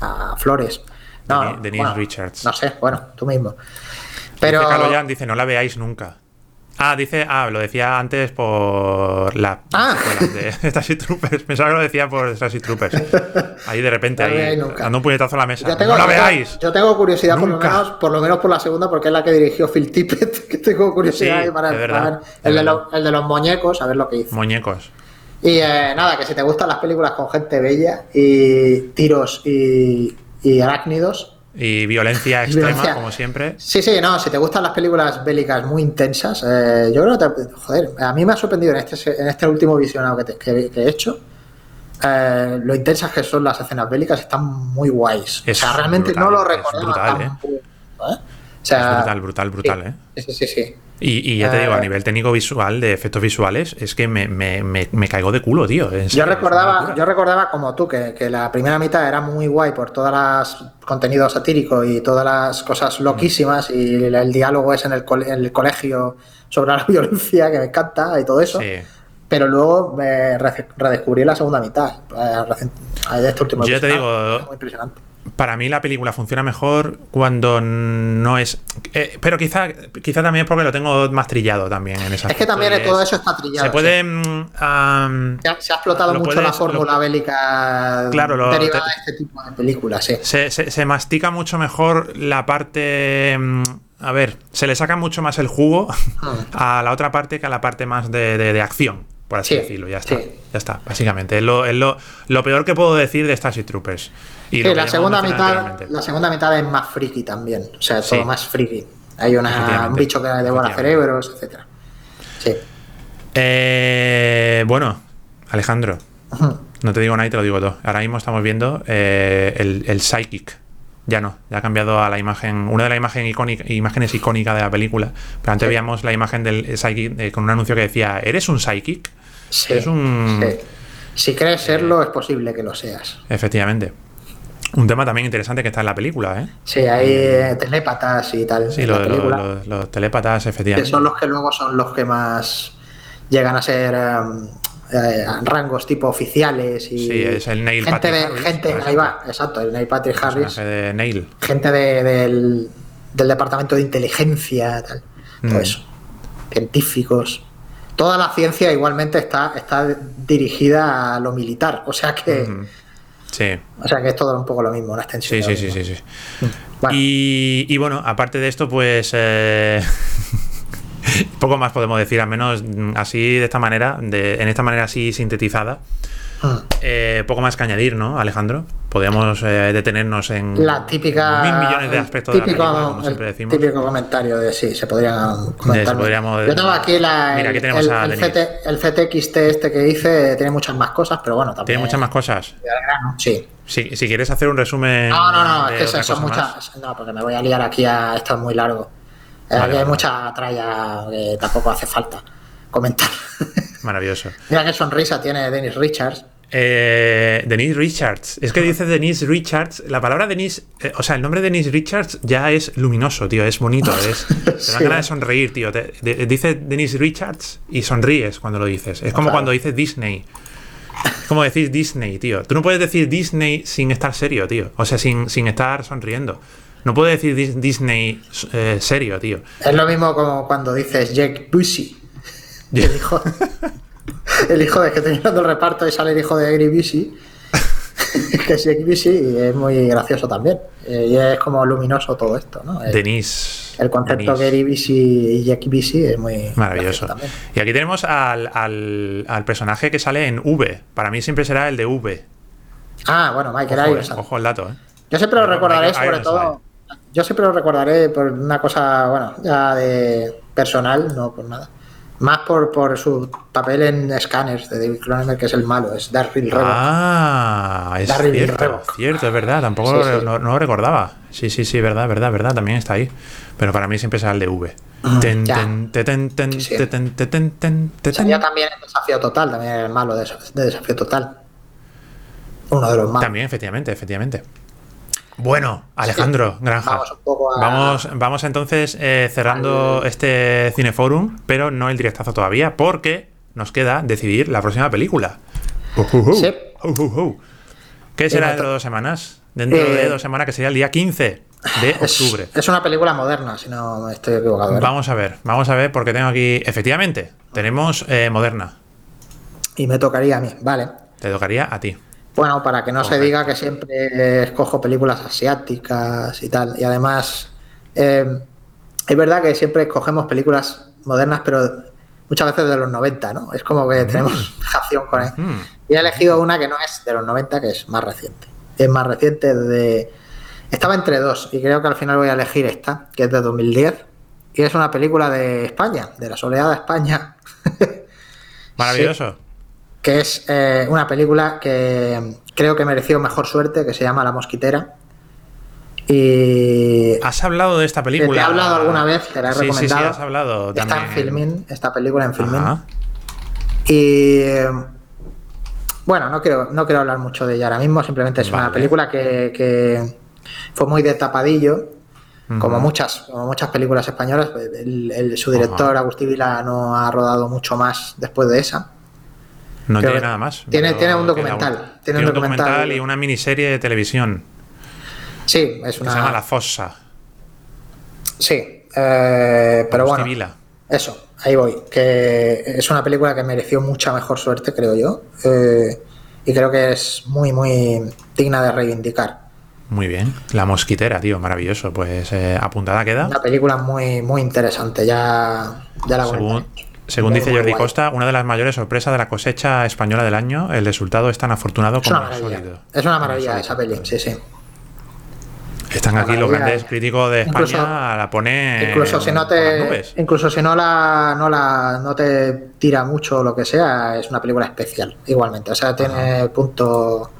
S2: A Flores. No,
S1: Denise
S2: bueno,
S1: Richards.
S2: No sé, bueno, tú mismo. Pero
S1: Dice Caloyan, dice, no la veáis nunca. Ah, dice, ah, lo decía antes por la
S2: Ah.
S1: de Starship Troopers. Pensaba que lo decía por Starship Troopers. Ahí de repente,
S2: No
S1: ahí,
S2: nunca.
S1: dando un puñetazo a la mesa.
S2: tengo,
S1: no la veáis.
S2: Yo tengo curiosidad por lo, menos, por lo menos por la segunda, porque es la que dirigió Phil Tippett, que tengo curiosidad
S1: Sí,
S2: ahí para,
S1: de verdad,
S2: para ver
S1: de
S2: el, de
S1: verdad.
S2: los, el de los muñecos, a ver lo que hizo.
S1: Muñecos.
S2: Y eh, nada, que si te gustan las películas con gente bella y tiros y, y arácnidos,
S1: Y violencia extrema,
S2: Violencia.
S1: como siempre.
S2: Sí, sí, no, si te gustan las películas bélicas muy intensas, eh, yo creo que, te- joder, a mí me ha sorprendido en este, en este último visionado que, te- que- que he hecho, eh, lo intensas que son las escenas bélicas están muy guays.
S1: Es
S2: o sea, realmente
S1: brutal,
S2: no lo
S1: es
S2: recordaba
S1: brutal,
S2: tan
S1: ¿eh?
S2: bueno, ¿eh? O sea,
S1: es brutal, brutal, brutal, ¿eh?
S2: sí, sí, sí.
S1: Y, y ya te digo, a
S2: Eh,
S1: nivel técnico visual, de efectos visuales, es que me, me, me, me caigo de culo, tío.
S2: Yo recordaba, yo recordaba como tú que, que la primera mitad era muy guay por todas las contenidos satírico y todas las cosas loquísimas y el, el diálogo es en el, en el colegio sobre la violencia que me encanta y todo eso.
S1: Sí.
S2: Pero luego me re- redescubrí la segunda mitad. eh, de este último
S1: Yo te digo-
S2: muy impresionante.
S1: Para mí la película funciona mejor cuando no es... eh, pero quizá, quizá también es porque lo tengo más trillado también en esa
S2: Es que también todo eso está trillado.
S1: Se puede... am,
S2: Se ha, se ha explotado
S1: Lo
S2: mucho
S1: puedes-
S2: la fórmula
S1: lo-
S2: bélica
S1: Claro, lo-
S2: derivada
S1: te-
S2: de este tipo de películas, sí.
S1: se, se- se mastica mucho mejor la parte... mm, A ver, se le saca mucho más el jugo a la otra parte que a la parte más de, de- de acción, por así
S2: Sí,
S1: decirlo. Ya está.
S2: sí.
S1: Ya está, básicamente. Es, lo, es lo, lo peor que puedo decir de Starship Troopers. Y
S2: Sí, la segunda mitad, la segunda mitad es más friki también. O sea,
S1: Sí.
S2: todo más friki. Hay una, un bicho que devora cerebros, etcétera. Sí.
S1: Eh, bueno, Alejandro, no te digo nada y te lo digo todo. Ahora mismo estamos viendo eh, el, el Psychic. Ya no, ya ha cambiado a la imagen, una de las imagen icónica- imágenes icónicas de la película. Pero antes
S2: Sí.
S1: veíamos la imagen del Psychic eh, con un anuncio que decía: ¿Eres un Psychic?
S2: Sí,
S1: Es un-
S2: sí. Si crees serlo, es posible que lo seas.
S1: Efectivamente. Un tema también interesante que está en la película, ¿eh?
S2: Sí, hay eh, telépatas y tal
S1: Sí,
S2: en
S1: lo-
S2: la película.
S1: lo- los telépatas,
S2: que
S1: efectivamente.
S2: son los que luego son los que más llegan a ser em, eh, rangos tipo oficiales y
S1: Sí, es el Neil
S2: gente
S1: Patrick
S2: de
S1: Harris,
S2: gente ahí va exacto el Neil Patrick Harris
S1: Personaje de Neil.
S2: gente de- del, del departamento de inteligencia tal todo
S1: Mm.
S2: eso científicos toda la ciencia igualmente está está dirigida a lo militar o sea que.
S1: Sí.
S2: o sea que es todo un poco lo mismo una extensión
S1: Sí, sí, sí, sí, sí.
S2: Bueno.
S1: Y, y bueno, aparte de esto, pues. eh, Poco más podemos decir, al menos mm, así de esta manera, de, en esta manera así sintetizada.
S2: Hmm.
S1: Eh, poco más que añadir, ¿no, Alejandro? Podríamos eh, detenernos en
S2: La típica.
S1: mil millones de aspectos de la película, como siempre decimos.
S2: típico comentario de sí, se podrían comentar.
S1: podríamos-
S2: Yo tengo aquí la,
S1: Mira,
S2: el,
S1: aquí tenemos
S2: el-
S1: a
S2: el
S1: Denis.
S2: CT el CTXT este que hice, tiene muchas más cosas, pero bueno, también.
S1: Tiene muchas más cosas.
S2: Sí.
S1: Si, si quieres hacer un resumen.
S2: No, no, no, es que son muchas. No, porque me voy a liar aquí a. Esto es muy largo. Eh,
S1: Vale,
S2: aquí hay
S1: vale,
S2: mucha tralla que tampoco hace falta comentar.
S1: Maravilloso.
S2: Mira qué sonrisa tiene Dennis Richards.
S1: Eh, Denise Richards. Es que dice Denise Richards. La palabra Denise. eh, o sea, el nombre de Denise Richards ya es luminoso, tío. Es bonito. Es, te dan ganas de sonreír, tío. Te- de- dice Denise Richards y sonríes cuando lo dices. Es como
S2: Claro.
S1: cuando dices Disney. Es como decir Disney, tío. Tú no puedes decir Disney sin estar serio, tío. O sea, sin, sin estar sonriendo. No puedes decir Dis- Disney eh, serio, tío.
S2: Es lo mismo como cuando dices Jack Busy. El hijo, el hijo de que estoy mirando el reparto y sale el hijo de Busey. que Busey y es muy gracioso también. Eh, y es como luminoso todo esto, ¿no? El,
S1: Denise.
S2: el concepto
S1: Denise.
S2: Gary Busey y Jack es muy
S1: Maravilloso. Y aquí tenemos al, al- al personaje que sale en V. Para mí siempre será el de V.
S2: Ah, bueno, Michael
S1: Ojo, eh,
S2: Ironside.
S1: ojo el dato, ¿eh?
S2: Yo siempre lo recordaré, sobre todo. Yo siempre lo recordaré por una cosa, bueno, ya de personal, no por nada. Más por, por su papel en Scanners de David Cronenberg, que es el malo, es Darryl Rebo.
S1: Ah, es
S2: Darryl
S1: cierto, cierto, es verdad. Tampoco
S2: Sí,
S1: lo,
S2: sí.
S1: No, no lo recordaba. Sí, sí, sí, verdad, verdad, verdad. También está ahí. Pero para mí siempre será el de V. Ten,
S2: ya.
S1: ten,
S2: también en Desafío Total, también el malo de, de Desafío Total. Uno de los malos.
S1: También, efectivamente, efectivamente. Bueno, Alejandro Granja.
S2: Vamos un poco a-
S1: Vamos, vamos entonces eh, cerrando este Cineforum, pero no el directazo todavía, porque nos queda decidir la próxima película. Uh, uh, uh.
S2: Sí.
S1: Uh, uh, uh. ¿Qué será dentro de dos semanas? Dentro
S2: Eh,
S1: de dos semanas, que sería el día 15 de
S2: Es,
S1: octubre.
S2: es una película moderna, si no estoy equivocado. ¿verdad?
S1: Vamos a ver, vamos a ver, porque tengo aquí, efectivamente, tenemos eh, Moderna.
S2: Y me tocaría a mí, vale.
S1: Te tocaría a ti.
S2: Bueno, para que no se diga que siempre escojo películas asiáticas y tal. Y además, eh, es verdad que siempre escogemos películas modernas, pero muchas veces de los 90, ¿no? Es como que tenemos fijación con él. Y he elegido una que no es de los 90, que es más reciente. Es más reciente de... Estaba entre dos y creo que al final voy a elegir esta, que es de 2010. Y es una película de España, de la soleada España.
S1: Maravilloso.
S2: Que es eh, una película que creo que mereció mejor suerte, que se llama La Mosquitera. Y
S1: Has hablado de esta película.
S2: Te he hablado alguna vez, te la he
S1: Sí, sí, sí,
S2: recomendado.
S1: has hablado
S2: está en Filmin, esta película en Filmin.
S1: Ajá.
S2: Y eh, bueno, no quiero, no quiero hablar mucho de ella ahora mismo, simplemente es una película que, que fue muy de tapadillo, como muchas, como muchas películas españolas. El- el- su director. Agustín Vila, no ha rodado mucho más después de esa.
S1: No
S2: Creo
S1: tiene nada más.
S2: tiene- tiene un documental,
S1: Tiene,
S2: tiene
S1: un
S2: un
S1: documental,
S2: documental
S1: y una miniserie de televisión
S2: Sí, es
S1: que se llama La
S2: una.
S1: Fossa.
S2: Sí, eh, pero bueno. Eso, ahí voy. Que es una película que mereció mucha mejor suerte, creo yo. eh, y creo que es muy, muy digna de reivindicar.
S1: Muy bien. La mosquitera, tío, maravilloso. Pues eh, apuntada queda.
S2: Una película muy, muy interesante. Ya, ya la
S1: Según,
S2: comentaré.
S1: Según
S2: Muy,
S1: dice
S2: muy
S1: Jordi
S2: guay.
S1: Costa, una de las mayores sorpresas de la cosecha española del año, el resultado es tan afortunado
S2: Es
S1: como sólido.
S2: Es una maravilla esa peli, sí, sí.
S1: Están aquí los grandes críticos de España
S2: Incluso-
S1: a la poner
S2: Incluso si no te, incluso si no la, no la, no te tira mucho o lo que sea, es una película especial, igualmente. O sea, tiene punto.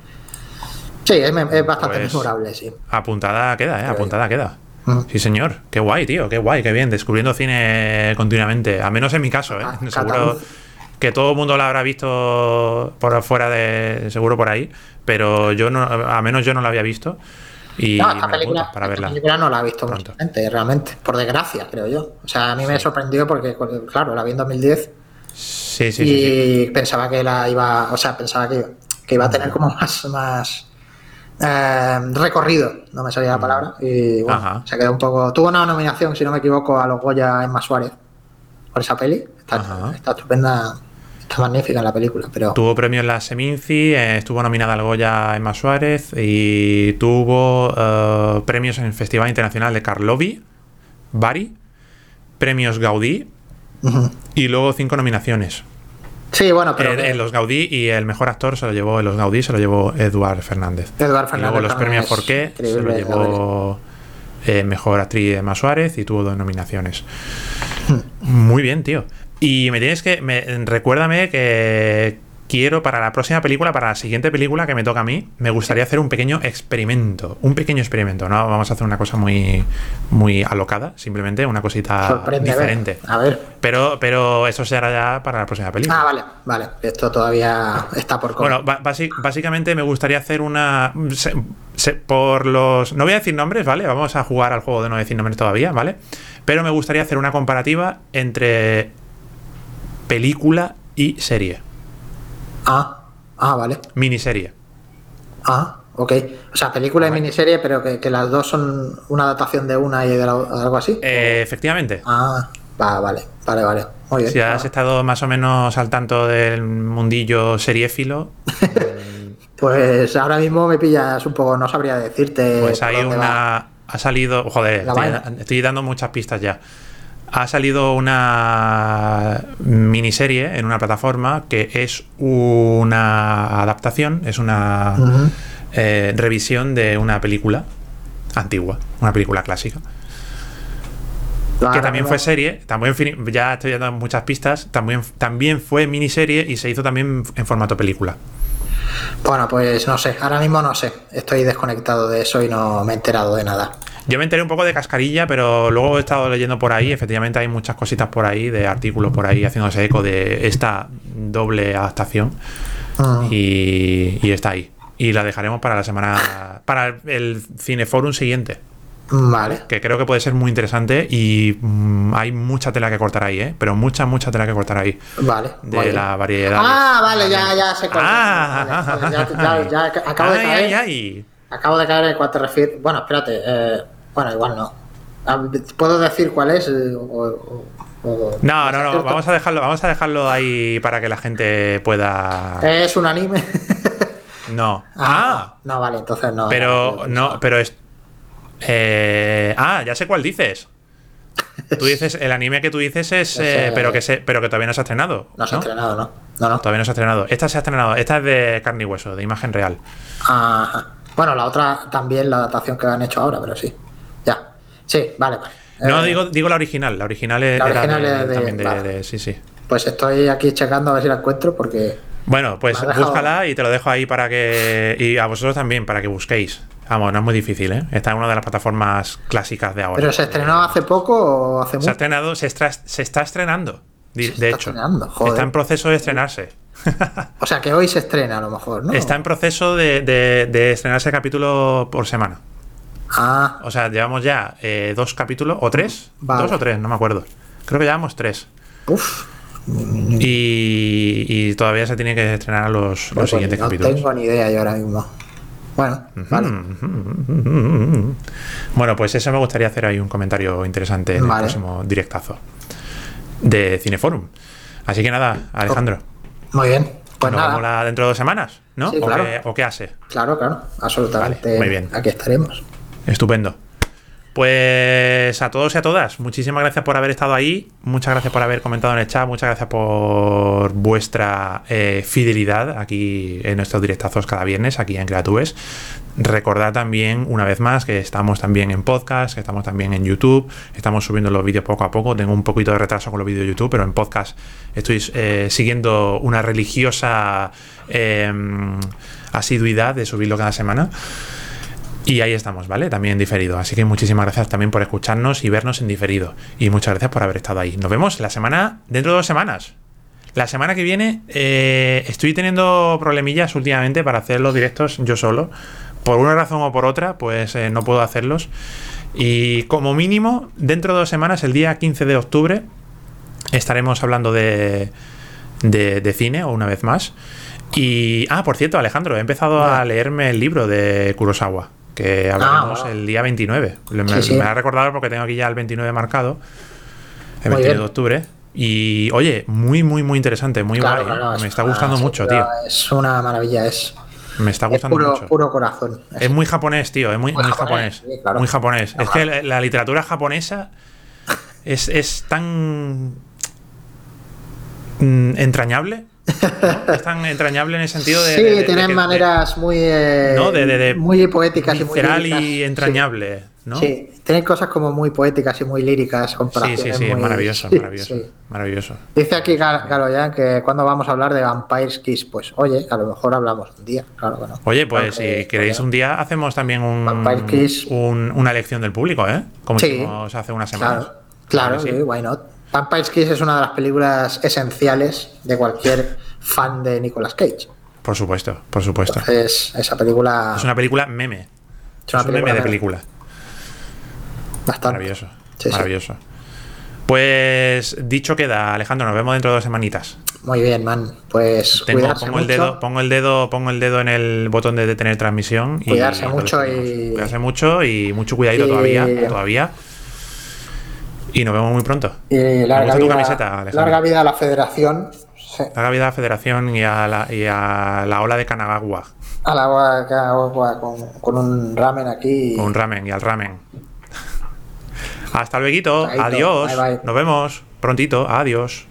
S2: Sí, es bastante
S1: Pues-
S2: memorable, sí.
S1: Apuntada queda, ¿eh? Apuntada queda.
S2: Mm.
S1: Sí, señor. Qué guay, tío. Qué guay, qué bien. Descubriendo cine continuamente. Al menos en mi caso, ¿eh?
S2: Ah,
S1: Seguro que todo el mundo lo habrá visto por afuera de... Seguro por ahí. Pero yo no... A menos yo no lo había visto. Y
S2: No, esta
S1: la
S2: película,
S1: para
S2: esta
S1: verla.
S2: película no la ha visto mucha gente, realmente. Por desgracia, creo yo. O sea, a mí me sorprendió porque, claro, la vi en 2010
S1: Sí, sí, sí.
S2: y
S1: sí.
S2: pensaba que la iba. O sea, pensaba que, que iba a tener como más. más eh, recorrido, no me salía la palabra. Y bueno, se quedó un poco. Tuvo una nominación, si no me equivoco, a los Goya Emma Suárez por esa peli. Está estupenda, está magnífica la película, pero.
S1: Tuvo premio en la Seminci, eh, estuvo nominada al Goya Emma Suárez y tuvo eh, premios en el Festival Internacional de Karlovy, Bari, premios Gaudí, Y luego cinco nominaciones.
S2: Sí, bueno, pero.
S1: En, en los Gaudí y el mejor actor se lo llevó, en los Gaudí se lo llevó Eduard Fernández.
S2: Eduard
S1: Y
S2: Fernández.
S1: luego los premios
S2: es
S1: ¿Por qué? Se lo llevó eh, mejor actriz Emma Suárez y tuvo dos nominaciones.
S2: Hmm.
S1: Muy bien, tío. Y me tienes que. Me, recuérdame que quiero para la próxima película, para la siguiente película que me toca a mí, me gustaría hacer un pequeño experimento. Un pequeño experimento, ¿no? Vamos a hacer una cosa muy, muy alocada, simplemente una cosita
S2: Sorprende, a ver.
S1: diferente.
S2: A ver.
S1: Pero, pero eso será ya para la próxima película.
S2: Ah, vale, vale. Esto todavía está por comer.
S1: Bueno, básicamente me gustaría hacer una. se- se- por los. No voy a decir nombres, ¿vale? Vamos a jugar al juego de no decir nombres todavía, ¿vale? Pero me gustaría hacer una comparativa entre película y serie.
S2: Ah, ah, vale.
S1: Miniserie.
S2: Ah, ok. O sea, película y miniserie, pero que, que las dos son una adaptación de una y de la- algo así.
S1: Eh, efectivamente.
S2: Ah, va, vale, vale, vale. Muy bien.
S1: Si has estado más o menos al tanto del mundillo seriéfilo,
S2: Pues ahora mismo me pillas un poco, no sabría decirte.
S1: pues hay
S2: va.
S1: una. Ha salido. Joder, estoy dando muchas pistas ya. Ha salido una miniserie en una plataforma que es una adaptación, es una eh, revisión de una película antigua, una película clásica. Que también fue serie, también ya estoy dando muchas pistas, también, también fue miniserie y se hizo también en formato película.
S2: Bueno, pues no sé, ahora mismo no sé. Estoy desconectado de eso y no me he enterado de nada.
S1: Yo me enteré un poco de cascarilla, pero luego he estado leyendo por ahí. Efectivamente, hay muchas cositas por ahí, de artículos por ahí haciéndose eco de esta doble adaptación.
S2: Mm.
S1: Y, y está ahí. Y la dejaremos para la semana. para el Cineforum siguiente.
S2: Vale.
S1: Que creo que puede ser muy interesante. Y mm, hay mucha tela que cortar ahí, ¿eh? Pero mucha, mucha tela que cortar ahí.
S2: Vale.
S1: De la variedad.
S2: Ah, vale, ya, ya cuál. es.
S1: Ah,
S2: Vale, ya, ya- ya acabo de
S1: ay,
S2: caer.
S1: ay, ay.
S2: Acabo de caer en cuanto te refieres. Bueno, espérate. eh, bueno, igual no. Ah, ¿Puedo decir cuál es? eh, o- o- o-
S1: No,
S2: ¿es
S1: no, no,
S2: cierto?
S1: vamos a dejarlo, vamos a dejarlo ahí para que la gente pueda.
S2: ¿Es un anime?
S1: No. Ah,
S2: No, vale, entonces no.
S1: pero no, pero es. eh, ah, ya sé cuál dices. Tú dices, el anime que tú dices es. Eh, pero, que se, pero que todavía no se ha estrenado.
S2: No se ha estrenado, ¿no? No, no.
S1: Todavía no se ha estrenado. Esta se ha estrenado. Esta es de carne y hueso, de imagen real.
S2: Ajá. Bueno, la otra también, la adaptación que han hecho ahora, pero sí. Ya. Sí, vale. vale.
S1: No,
S2: Eh,
S1: digo, digo la original. La original es
S2: La
S1: era
S2: original
S1: de-
S2: es de-
S1: también de, Sí, sí.
S2: Pues estoy aquí checando a ver si la encuentro porque.
S1: Bueno, pues búscala y te lo dejo ahí para que. Y a vosotros también, para que busquéis. Vamos, no es muy difícil, ¿eh? Está en una de las plataformas clásicas de ahora.
S2: ¿Pero se estrenó hace poco o hace
S1: Se ha estrenado, se, estra- se está estrenando. De
S2: está
S1: hecho,
S2: joder.
S1: está en proceso de estrenarse.
S2: O sea que hoy se estrena a lo mejor, ¿no?
S1: Está en proceso de, de- de estrenarse capítulo por semana.
S2: Ah,
S1: O sea, llevamos ya eh, dos capítulos, o tres,
S2: Vale.
S1: dos o tres, no me acuerdo. Creo que llevamos tres.
S2: uff.
S1: Y, y todavía se tienen que estrenar los, los siguientes
S2: Pues no
S1: capítulos.
S2: tengo ni idea yo ahora mismo. Bueno, vale.
S1: Bueno, pues eso me gustaría hacer ahí un comentario interesante en el próximo directazo de Cineforum. Así que nada, Alejandro.
S2: Muy bien. Pues
S1: nos
S2: nada.
S1: vemos la- dentro de dos semanas, ¿no?
S2: Sí,
S1: ¿O,
S2: claro.
S1: qué, o qué hace?
S2: Claro, claro. Absolutamente.
S1: Vale, muy bien.
S2: Aquí estaremos.
S1: Estupendo. Pues a todos y a todas, muchísimas gracias por haber estado ahí, muchas gracias por haber comentado en el chat, muchas gracias por vuestra eh, fidelidad aquí en nuestros directazos cada viernes, aquí en Creatubes. Recordad también, una vez más, que estamos también en podcast, que estamos también en YouTube, estamos subiendo los vídeos poco a poco, tengo un poquito de retraso con los vídeos de YouTube, pero en podcast estoy eh, siguiendo una religiosa eh, asiduidad de subirlo cada semana. Y ahí estamos, ¿vale? También en diferido. Así que muchísimas gracias también por escucharnos y vernos en diferido. Y muchas gracias por haber estado ahí. Nos vemos la semana, dentro de dos semanas. La semana que viene eh, estoy teniendo problemillas últimamente para hacer los directos yo solo. Por una razón o por otra, pues eh, no puedo hacerlos. Y como mínimo, dentro de dos semanas, el día 15 de octubre, estaremos hablando de, de, de cine, o una vez más. Y, ah, por cierto, Alejandro, he empezado a leerme el libro de Kurosawa, que hablaremos
S2: wow.
S1: el día 29. Me,
S2: Sí, sí.
S1: me ha recordado porque tengo aquí ya el 29 marcado, el
S2: Muy
S1: 29 de octubre. Y, oye, muy, muy, muy interesante, muy
S2: Claro,
S1: guay. ¿eh?
S2: claro,
S1: Me
S2: es
S1: está gustando mucho, tío.
S2: Es una maravilla, es,
S1: Me está
S2: es
S1: gustando
S2: puro,
S1: mucho.
S2: puro corazón.
S1: Es muy japonés, tío, es muy,
S2: Muy
S1: muy
S2: japonés,
S1: japonés.
S2: sí, claro.
S1: Muy japonés. Es que la, la literatura japonesa es, es tan mm, entrañable. ¿No? Es tan entrañable en el sentido de.
S2: sí,
S1: de- de- de
S2: tienen
S1: de-
S2: maneras muy, eh,
S1: ¿no?
S2: muy poéticas y muy líricas.
S1: y entrañable, ¿no?
S2: Sí, tienen cosas como muy poéticas y muy líricas,
S1: sí, sí, sí,
S2: muy-
S1: maravilloso,
S2: sí,
S1: maravilloso,
S2: sí.
S1: maravilloso.
S2: Dice aquí Gal- Galoyan que cuando vamos a hablar de Vampire's Kiss, pues oye, a lo mejor hablamos un día, claro que no.
S1: Oye, pues si queréis un día hacemos también un,
S2: Vampire Kiss.
S1: un- una elección del público, ¿eh? Como
S2: Sí.
S1: hicimos hace unas semanas.
S2: Claro, claro, sí, why not. Vampire's Kiss es una de las películas esenciales de cualquier fan de Nicolas Cage.
S1: Por supuesto, por supuesto.
S2: Entonces, esa película
S1: Es una película meme.
S2: es una
S1: es un meme de película.
S2: bastante.
S1: Maravilloso.
S2: Sí, sí.
S1: maravilloso. Pues dicho queda, Alejandro, nos vemos dentro de dos semanitas.
S2: Muy bien, man. Pues
S1: Tengo-
S2: cuidarse
S1: pongo, el
S2: mucho.
S1: dedo, pongo el dedo, pongo el dedo en el botón de detener transmisión.
S2: Cuidarse mucho y-
S1: Cuidarse mucho y mucho cuidadito
S2: Y-
S1: todavía, todavía. Y nos vemos muy pronto.
S2: Y larga
S1: gusta tu
S2: vida,
S1: camiseta, Alejandro.
S2: larga vida a la federación. Sí.
S1: Larga vida a la federación y a la, y a la ola de Kanagawa.
S2: A la agua, que agua con, con un ramen aquí.
S1: Con un ramen y al ramen. Hasta luego. Adiós.
S2: bye, bye.
S1: Nos vemos prontito. Adiós.